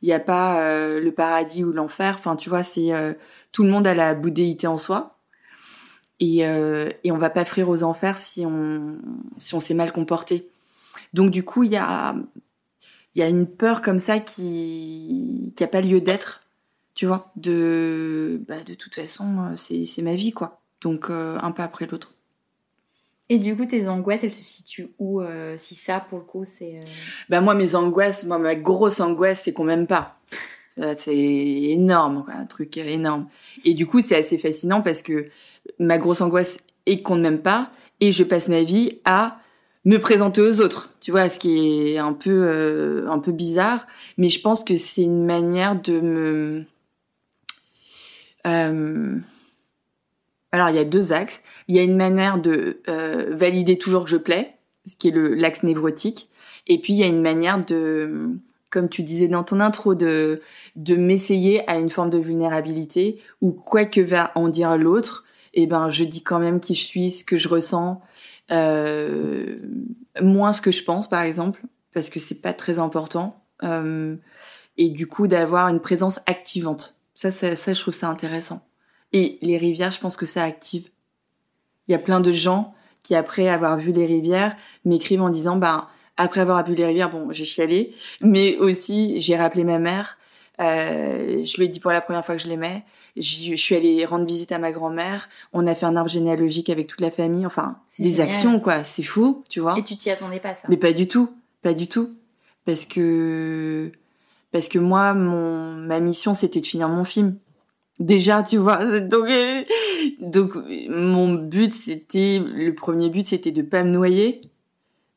S7: Il n'y a pas euh, le paradis ou l'enfer. Enfin, tu vois, c'est euh, tout le monde a la bouddhéité en soi. Et, euh, et on va pas frire aux enfers si on s'est mal comporté. Donc du coup, il y a une peur comme ça qui qui a pas lieu d'être, tu vois. De bah, toute façon, c'est c'est ma vie quoi donc euh, un pas après l'autre.
S6: Et du coup, tes angoisses, elles se situent où euh, Si ça, pour le coup, c'est. Euh,
S7: bah, moi, mes angoisses, moi, ma grosse angoisse, c'est qu'on m'aime pas. C'est énorme, un truc énorme. Et du coup, c'est assez fascinant parce que ma grosse angoisse est qu'on ne m'aime pas et je passe ma vie à me présenter aux autres. Tu vois, ce qui est un peu, un peu bizarre. Mais je pense que c'est une manière de me. Alors il y a deux axes. Il y a une manière de euh, valider toujours que je plais, ce qui est le l'axe névrotique, et puis il y a une manière de, comme tu disais dans ton intro, de de m'essayer à une forme de vulnérabilité où quoi que va en dire l'autre, eh ben je dis quand même qui je suis, ce que je ressens, euh, moins ce que je pense par exemple, parce que c'est pas très important, euh, et du coup d'avoir une présence activante. Ça, ça, ça, je trouve ça intéressant. Et les rivières, je pense que ça active. Il y a plein de gens qui, après avoir vu les rivières, m'écrivent en disant, bah, après avoir vu les rivières, bon, j'ai chialé, mais aussi j'ai rappelé ma mère. Euh, je lui ai dit pour la première fois que je l'aimais. Je suis allée rendre visite à ma grand-mère. On a fait un arbre généalogique avec toute la famille. Enfin, des actions, quoi. C'est fou, tu vois.
S6: Et tu t'y attendais pas, ça
S7: Mais pas du tout. Pas du tout. Parce que, parce que moi, mon, ma mission, c'était de finir mon film déjà tu vois donc euh, donc mon but c'était le premier but c'était de pas me noyer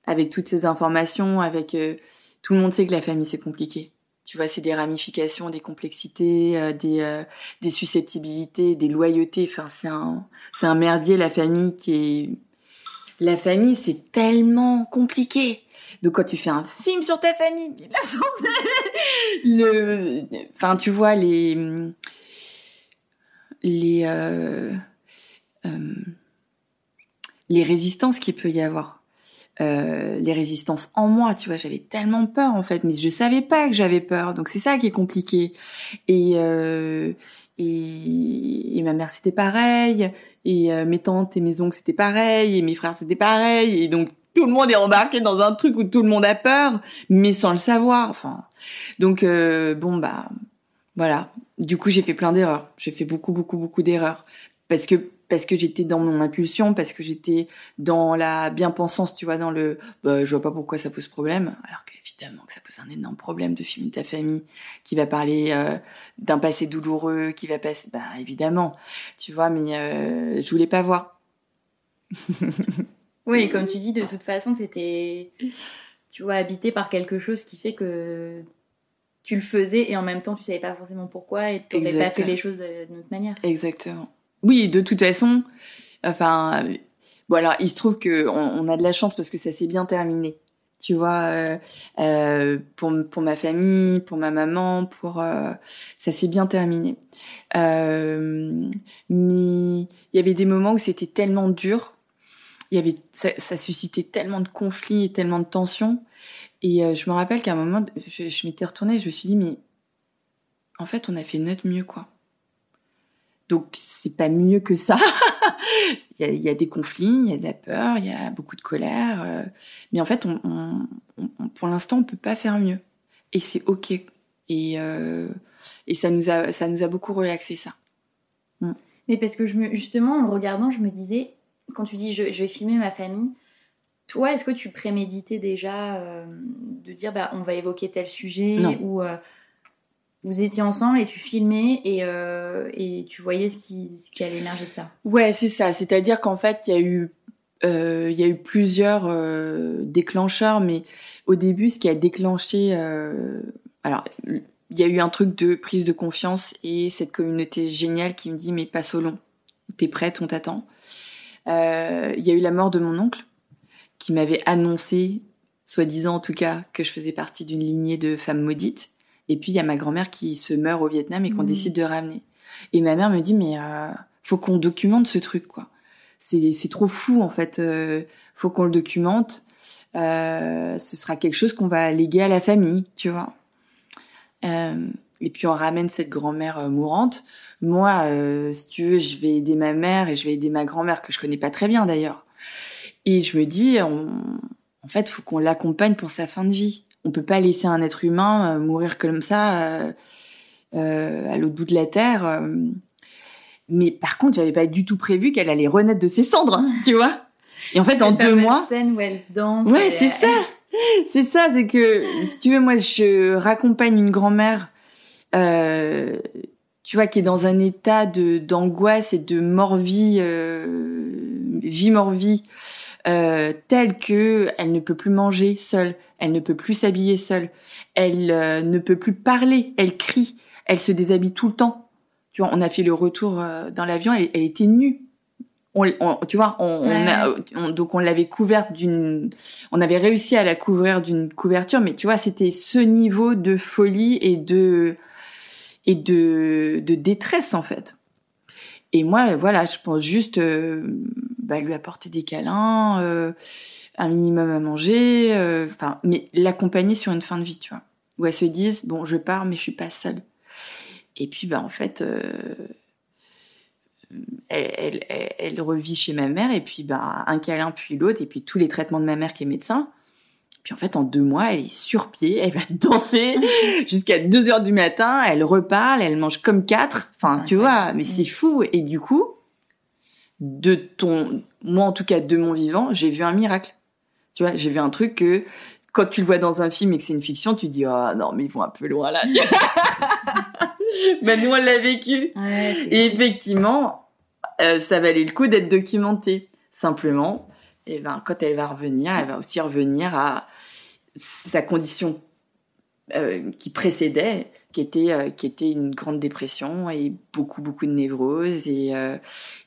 S7: avec toutes ces informations avec euh, tout le monde sait que la famille c'est compliqué. Tu vois c'est des ramifications des complexités euh, des des susceptibilités des loyautés. Enfin c'est un c'est un merdier la famille qui est la famille c'est tellement compliqué. Donc quand tu fais un film sur ta famille la le enfin tu vois les les, euh, euh, les résistances qu'il peut y avoir. Euh, les résistances en moi, tu vois, j'avais tellement peur en fait, mais je savais pas que j'avais peur, donc c'est ça qui est compliqué. Et, euh, et, et, ma mère c'était pareil, et euh, mes tantes et mes oncles c'était pareil, et mes frères c'était pareil, et donc tout le monde est embarqué dans un truc où tout le monde a peur, mais sans le savoir. Enfin, donc bon bah voilà, du coup, j'ai fait plein d'erreurs. J'ai fait beaucoup, beaucoup, beaucoup d'erreurs. Parce que, parce que j'étais dans mon impulsion, parce que j'étais dans la bien-pensance, tu vois, dans le, bah, je vois pas pourquoi ça pose problème. Alors qu'évidemment que ça pose un énorme problème de filmer ta famille, qui va parler euh, d'un passé douloureux, qui va passer, bah, évidemment. Tu vois, mais euh, je voulais pas voir.
S6: oui, comme tu dis, de toute façon, t'étais, tu vois, habité par quelque chose qui fait que tu le faisais et en même temps tu savais pas forcément pourquoi et tu n'aurais pas fait les choses d'une autre manière.
S7: Exactement. Oui, de toute façon, enfin, bon alors il se trouve que on, a de la chance parce que ça s'est bien terminé. tu vois, pour, pour ma famille, pour ma maman, pour ça s'est bien terminé. mais il y avait des moments où c'était tellement dur, il y avait ça, ça, suscitait tellement de conflits et tellement de tensions. Et je me rappelle qu'à un moment, je, je m'étais retournée, je me suis dit mais en fait, on a fait notre mieux, quoi. Donc, c'est pas mieux que ça. il, y a, des conflits, il y a de la peur, il y a beaucoup de colère. Euh, mais en fait, on, pour l'instant, on peut pas faire mieux. Et c'est OK. Et, euh, et ça, nous a, ça nous a beaucoup relaxé, ça.
S6: Mm. Mais parce que je me, justement, en le regardant, je me disais, quand tu dis je, vais filmer ma famille, toi, est-ce que tu préméditais déjà euh, de dire bah, on va évoquer tel sujet
S7: non.
S6: ou vous étiez ensemble et tu filmais et, euh, et tu voyais ce qui, ce qui allait émerger de ça?
S7: Ouais, c'est ça. C'est-à-dire qu'en fait, il y a eu euh, il y a eu plusieurs euh, déclencheurs, mais au début, ce qui a déclenché, euh, alors il y a eu un truc de prise de confiance et cette communauté géniale qui me dit mais passe au long, t'es prête, on t'attend. Euh, il y a eu la mort de mon oncle qui m'avait annoncé, soi-disant en tout cas, que je faisais partie d'une lignée de femmes maudites. Et puis il y a ma grand-mère qui se meurt au Vietnam et qu'on mmh. décide de ramener. Et ma mère me dit mais euh, faut qu'on documente ce truc quoi. C'est c'est trop fou en fait. Euh, faut qu'on le documente. Euh, ce sera quelque chose qu'on va léguer à la famille, tu vois. Euh, et puis on ramène cette grand-mère euh, mourante. Moi, euh, si tu veux, je vais aider ma mère et je vais aider ma grand-mère que je connais pas très bien d'ailleurs. Et je me dis, on, en fait, faut qu'on l'accompagne pour sa fin de vie on peut pas laisser un être humain euh, mourir comme ça euh, euh, à l'autre bout de la terre. Mais par contre, j'avais pas du tout prévu qu'elle allait renaître de ses cendres, tu vois. Et en fait, en deux mois.
S6: scène où elle danse.
S7: Ouais, c'est ça. C'est ça, c'est que si tu veux, moi, je raccompagne une grand-mère, euh, tu vois, qui est dans un état de d'angoisse et de mort-vie, euh, vie-mort-vie, euh, telle que elle ne peut plus manger seule, elle ne peut plus s'habiller seule, elle euh, ne peut plus parler, elle crie, elle se déshabille tout le temps. Tu vois, on a fait le retour euh, dans l'avion, elle, était nue. On, tu vois, on, a, donc on l'avait couverte d'une, on avait réussi à la couvrir d'une couverture, mais tu vois, c'était ce niveau de folie et de et de, de détresse en fait. Et moi, voilà, je pense juste euh, bah, lui apporter des câlins, euh, un minimum à manger, euh, mais l'accompagner sur une fin de vie, tu vois. Où elles se disent, bon, je pars, mais je suis pas seule. Et puis, bah, en fait, elle, revit chez ma mère, et puis, bah, un câlin, puis l'autre, et puis tous les traitements de ma mère qui est médecin. Puis en fait, en deux mois, elle est sur pied, elle va danser jusqu'à 2 heures du matin, elle reparle, elle mange comme quatre. Enfin, tu vois, mais c'est fou. Et du coup, de ton, moi en tout cas, de mon vivant, j'ai vu un miracle. Tu vois, j'ai vu un truc que quand tu le vois dans un film et que c'est une fiction, tu dis ah non mais ils vont un peu loin là. mais nous on l'a vécu. et effectivement, euh, ça valait le coup d'être documenté. Simplement, et ben quand elle va revenir, elle va aussi revenir à sa condition euh, qui précédait, qui était euh, qui était une grande dépression et beaucoup beaucoup de névrose et euh,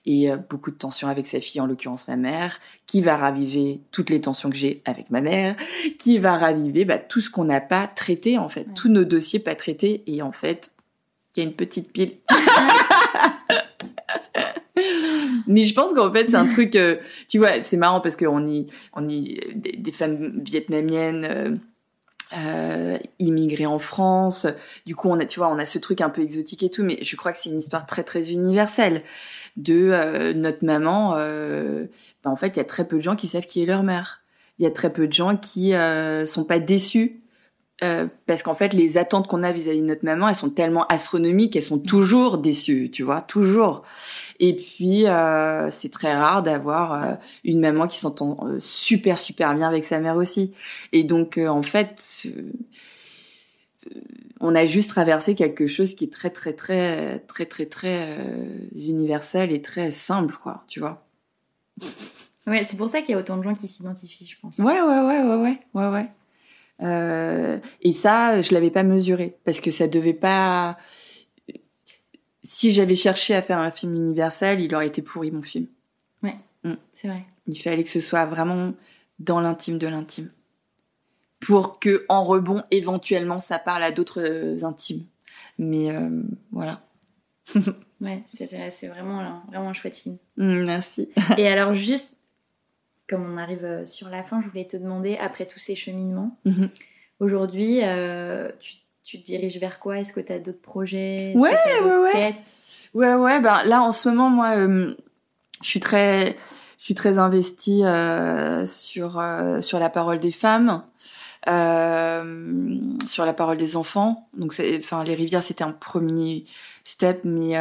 S7: et beaucoup de tensions avec sa fille, en l'occurrence ma mère, qui va raviver toutes les tensions que j'ai avec ma mère, qui va raviver bah, tout ce qu'on n'a pas traité en fait, tous nos dossiers pas traités et en fait il y a une petite pile. Mais je pense qu'en fait, c'est un truc, euh, tu vois, c'est marrant parce qu'on y, on y, des, femmes vietnamiennes, euh, euh, immigrées en France. Du coup, on a, tu vois, on a ce truc un peu exotique et tout, mais je crois que c'est une histoire très, très universelle de euh, notre maman. Euh, ben, en fait, il y a très peu de gens qui savent qui est leur mère. Il y a très peu de gens qui sont pas déçus euh, parce qu'en fait, les attentes qu'on a vis-à-vis de notre maman, elles sont tellement astronomiques, elles sont toujours déçues, tu vois, toujours. Et puis, euh, c'est très rare d'avoir euh, une maman qui s'entend super, super bien avec sa mère aussi. Et donc, en fait, on a juste traversé quelque chose qui est très, très, très, très, très, très universel et très simple, quoi, tu vois.
S6: Ouais, c'est pour ça qu'il y a autant de gens qui s'identifient, je pense.
S7: Ouais, ouais, ouais, ouais, ouais, ouais, ouais. Euh, et ça, je l'avais pas mesuré parce que ça devait pas. Si j'avais cherché à faire un film universel, il aurait été pourri mon film.
S6: Ouais, mm. c'est vrai.
S7: Il fallait que ce soit vraiment dans l'intime de l'intime. pour que en rebond éventuellement ça parle à d'autres intimes. Mais voilà.
S6: ouais, c'est vraiment, vraiment un chouette film.
S7: Mm, merci.
S6: Et alors, juste, comme on arrive euh, sur la fin, je voulais te demander, après tous ces cheminements, mhm. aujourd'hui, euh, tu, te diriges vers quoi? Est-ce que tu as d'autres projets?
S7: Ouais, ouais, ouais. Ouais, ouais, ben là, en ce moment, moi, euh, je suis très. Je suis très investie sur sur la parole des femmes, sur la parole des enfants. Donc, enfin, les rivières, c'était un premier step, mais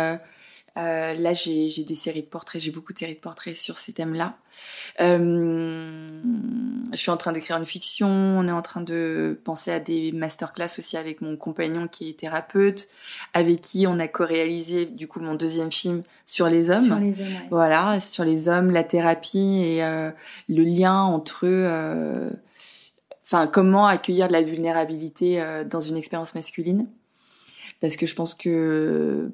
S7: euh, euh, là, j'ai des séries de portraits, j'ai beaucoup de séries de portraits sur ces thèmes-là. Euh, je suis en train d'écrire une fiction, on est en train de penser à des masterclass aussi avec mon compagnon qui est thérapeute, avec qui on a co-réalisé du coup mon deuxième film sur les hommes.
S6: Sur les hommes,
S7: Voilà, sur les hommes, la thérapie et euh, le lien entre eux. Enfin, comment accueillir de la vulnérabilité dans une expérience masculine parce que je pense que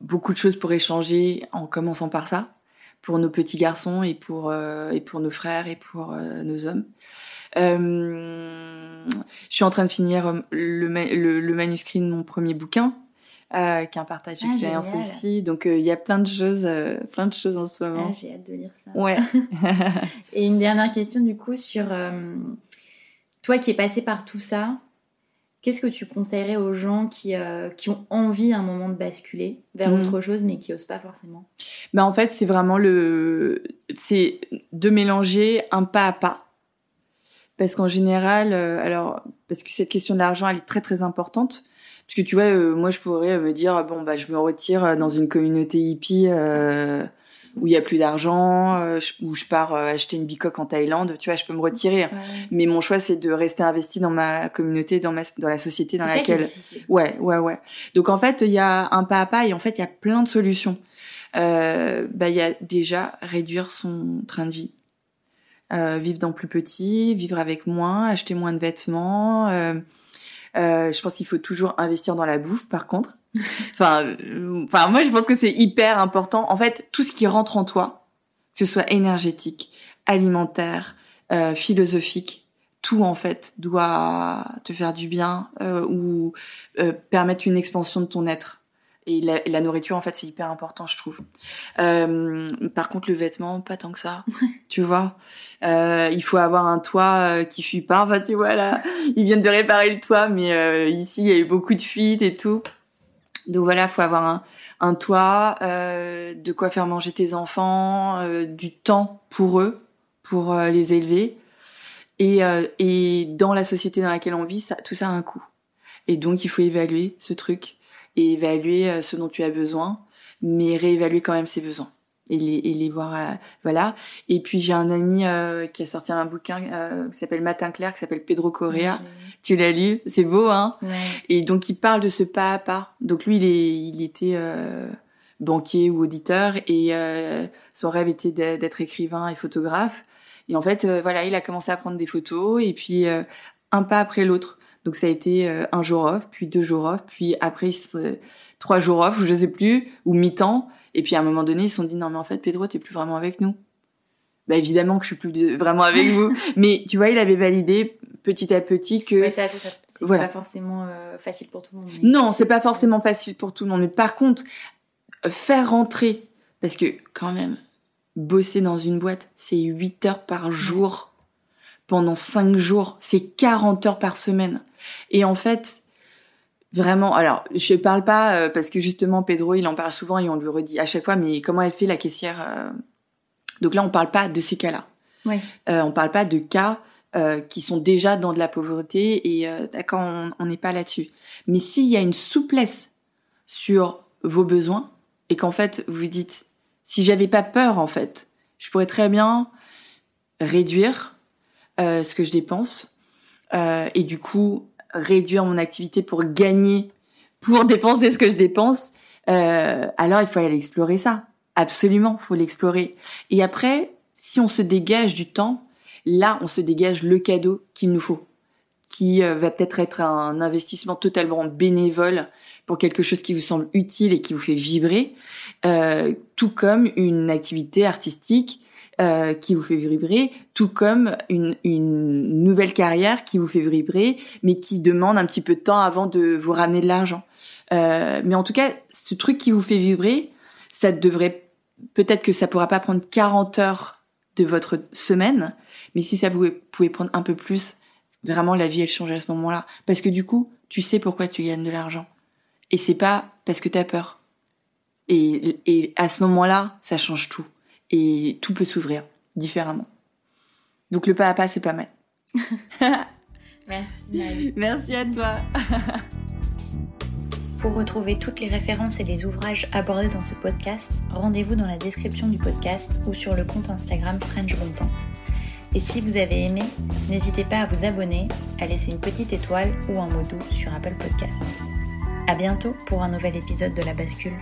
S7: beaucoup de choses pourraient changer en commençant par ça, pour nos petits garçons et pour, euh, et pour nos frères et pour euh, nos hommes. Euh, je suis en train de finir le, le, manuscrit de mon premier bouquin, qui est un partage ah, d'expérience aussi. Donc il y a plein de choses, plein de choses en ce moment.
S6: Ah, j'ai hâte de lire ça.
S7: Ouais.
S6: et une dernière question du coup sur toi qui es passé par tout ça, Qu'est-ce que tu conseillerais aux gens qui, euh, qui ont envie à un moment de basculer vers mm. autre chose mais qui osent pas forcément?
S7: Bah En fait, c'est vraiment le. C'est de mélanger un pas à pas. Parce qu'en général, euh, alors, parce que cette question d'argent, elle est très très importante. Parce que tu vois, euh, moi je pourrais me dire, bon, bah, je me retire dans une communauté hippie où il y a plus d'argent, euh, où je pars euh, acheter une bicoque en Thaïlande, tu vois, je peux me retirer. Hein. Mais mon choix, c'est de rester investi dans ma communauté, dans ma, dans la société dans laquelle. Ouais, ouais, ouais. Donc en fait, il y a un pas à pas et en fait, il y a plein de solutions. Euh, bah, il y a déjà réduire son train de vie. Euh, vivre dans plus petit, vivre avec moins, acheter moins de vêtements. Euh, euh je pense qu'il faut toujours investir dans la bouffe, par contre enfin, euh, enfin, moi, je pense que c'est hyper important. En fait, tout ce qui rentre en toi, que ce soit énergétique, alimentaire, euh, philosophique, tout en fait doit te faire du bien euh, ou permettre une expansion de ton être. Et la, la nourriture, en fait, c'est hyper important, je trouve. Par contre, le vêtement, pas tant que ça. tu vois, il faut avoir un toit qui fuit pas. Enfin, tu vois là, ils viennent de réparer le toit, mais ici, il y a eu beaucoup de fuites et tout. Donc voilà, faut avoir un, un toit, euh, de quoi faire manger tes enfants, euh, du temps pour eux, pour euh, les élever. Et, et dans la société dans laquelle on vit, ça, tout ça a un coût. Et donc il faut évaluer ce truc et évaluer ce dont tu as besoin, mais réévaluer quand même ses besoins et les, et les voir euh, voilà. Et puis j'ai un ami euh, qui a sorti un bouquin euh, qui s'appelle Matin clair qui s'appelle Pedro Correa. Tu l'as lu? C'est beau hein?
S6: Ouais.
S7: et donc il parle de ce pas à pas. Donc lui il est il était euh, banquier ou auditeur et son rêve était d'être écrivain et photographe. Et en fait voilà il a commencé à prendre des photos et puis un pas après l'autre. Donc ça a été un jour off puis deux jours off puis après trois jours off je sais plus ou mi-temps et puis à un moment donné, ils se sont dit non mais en fait Pedro, t'es plus vraiment avec nous. Bah évidemment que je suis plus vraiment avec vous, mais tu vois, il avait validé petit à petit que.
S6: Ouais, ça, ça, c'est pas forcément euh, facile pour tout le monde.
S7: Non, c'est pas forcément facile pour tout le monde. Mais par contre, faire rentrer, parce que quand même, bosser dans une boîte, c'est 8 heures par jour pendant 5 jours, c'est 40 heures par semaine. Et en fait, Vraiment, alors je parle pas euh, parce que justement Pedro il en parle souvent et on lui redit à chaque fois mais comment elle fait la caissière euh Donc là on parle pas de ces cas-là. Euh, on parle pas de cas euh, qui sont déjà dans de la pauvreté et d'accord on n'est pas là-dessus. Mais s'il y a une souplesse sur vos besoins et qu'en fait vous vous dites si j'avais pas peur en fait je pourrais très bien réduire ce que je dépense et du coup réduire mon activité pour gagner, pour dépenser ce que je dépense, euh, alors il faut aller explorer ça. Absolument, faut l'explorer. Et après, si on se dégage du temps, là, on se dégage le cadeau qu'il nous faut, qui euh, va peut-être être un investissement totalement bénévole pour quelque chose qui vous semble utile et qui vous fait vibrer, euh, tout comme une activité artistique euh, qui vous fait vibrer, tout comme une, une, nouvelle carrière qui vous fait vibrer, mais qui demande un petit peu de temps avant de vous ramener de l'argent. Euh, mais en tout cas, ce truc qui vous fait vibrer, ça devrait peut-être que ça pourra pas prendre 40 heures de votre semaine, mais si ça vous pouvez prendre un peu plus, vraiment la vie elle change à ce moment-là, parce que du coup, tu sais pourquoi tu gagnes de l'argent, et c'est pas parce que tu as peur. Et, et à ce moment-là, ça change tout, et tout peut s'ouvrir différemment. Donc le pas à pas, c'est pas mal.
S8: Merci.
S7: Merci à toi.
S6: Pour retrouver toutes les références et les ouvrages abordés dans ce podcast, rendez-vous dans la description du podcast ou sur le compte Instagram French Bontemps. Et si vous avez aimé, n'hésitez pas à vous abonner, à laisser une petite étoile ou un mot doux sur Apple Podcast. À bientôt pour un nouvel épisode de La Bascule.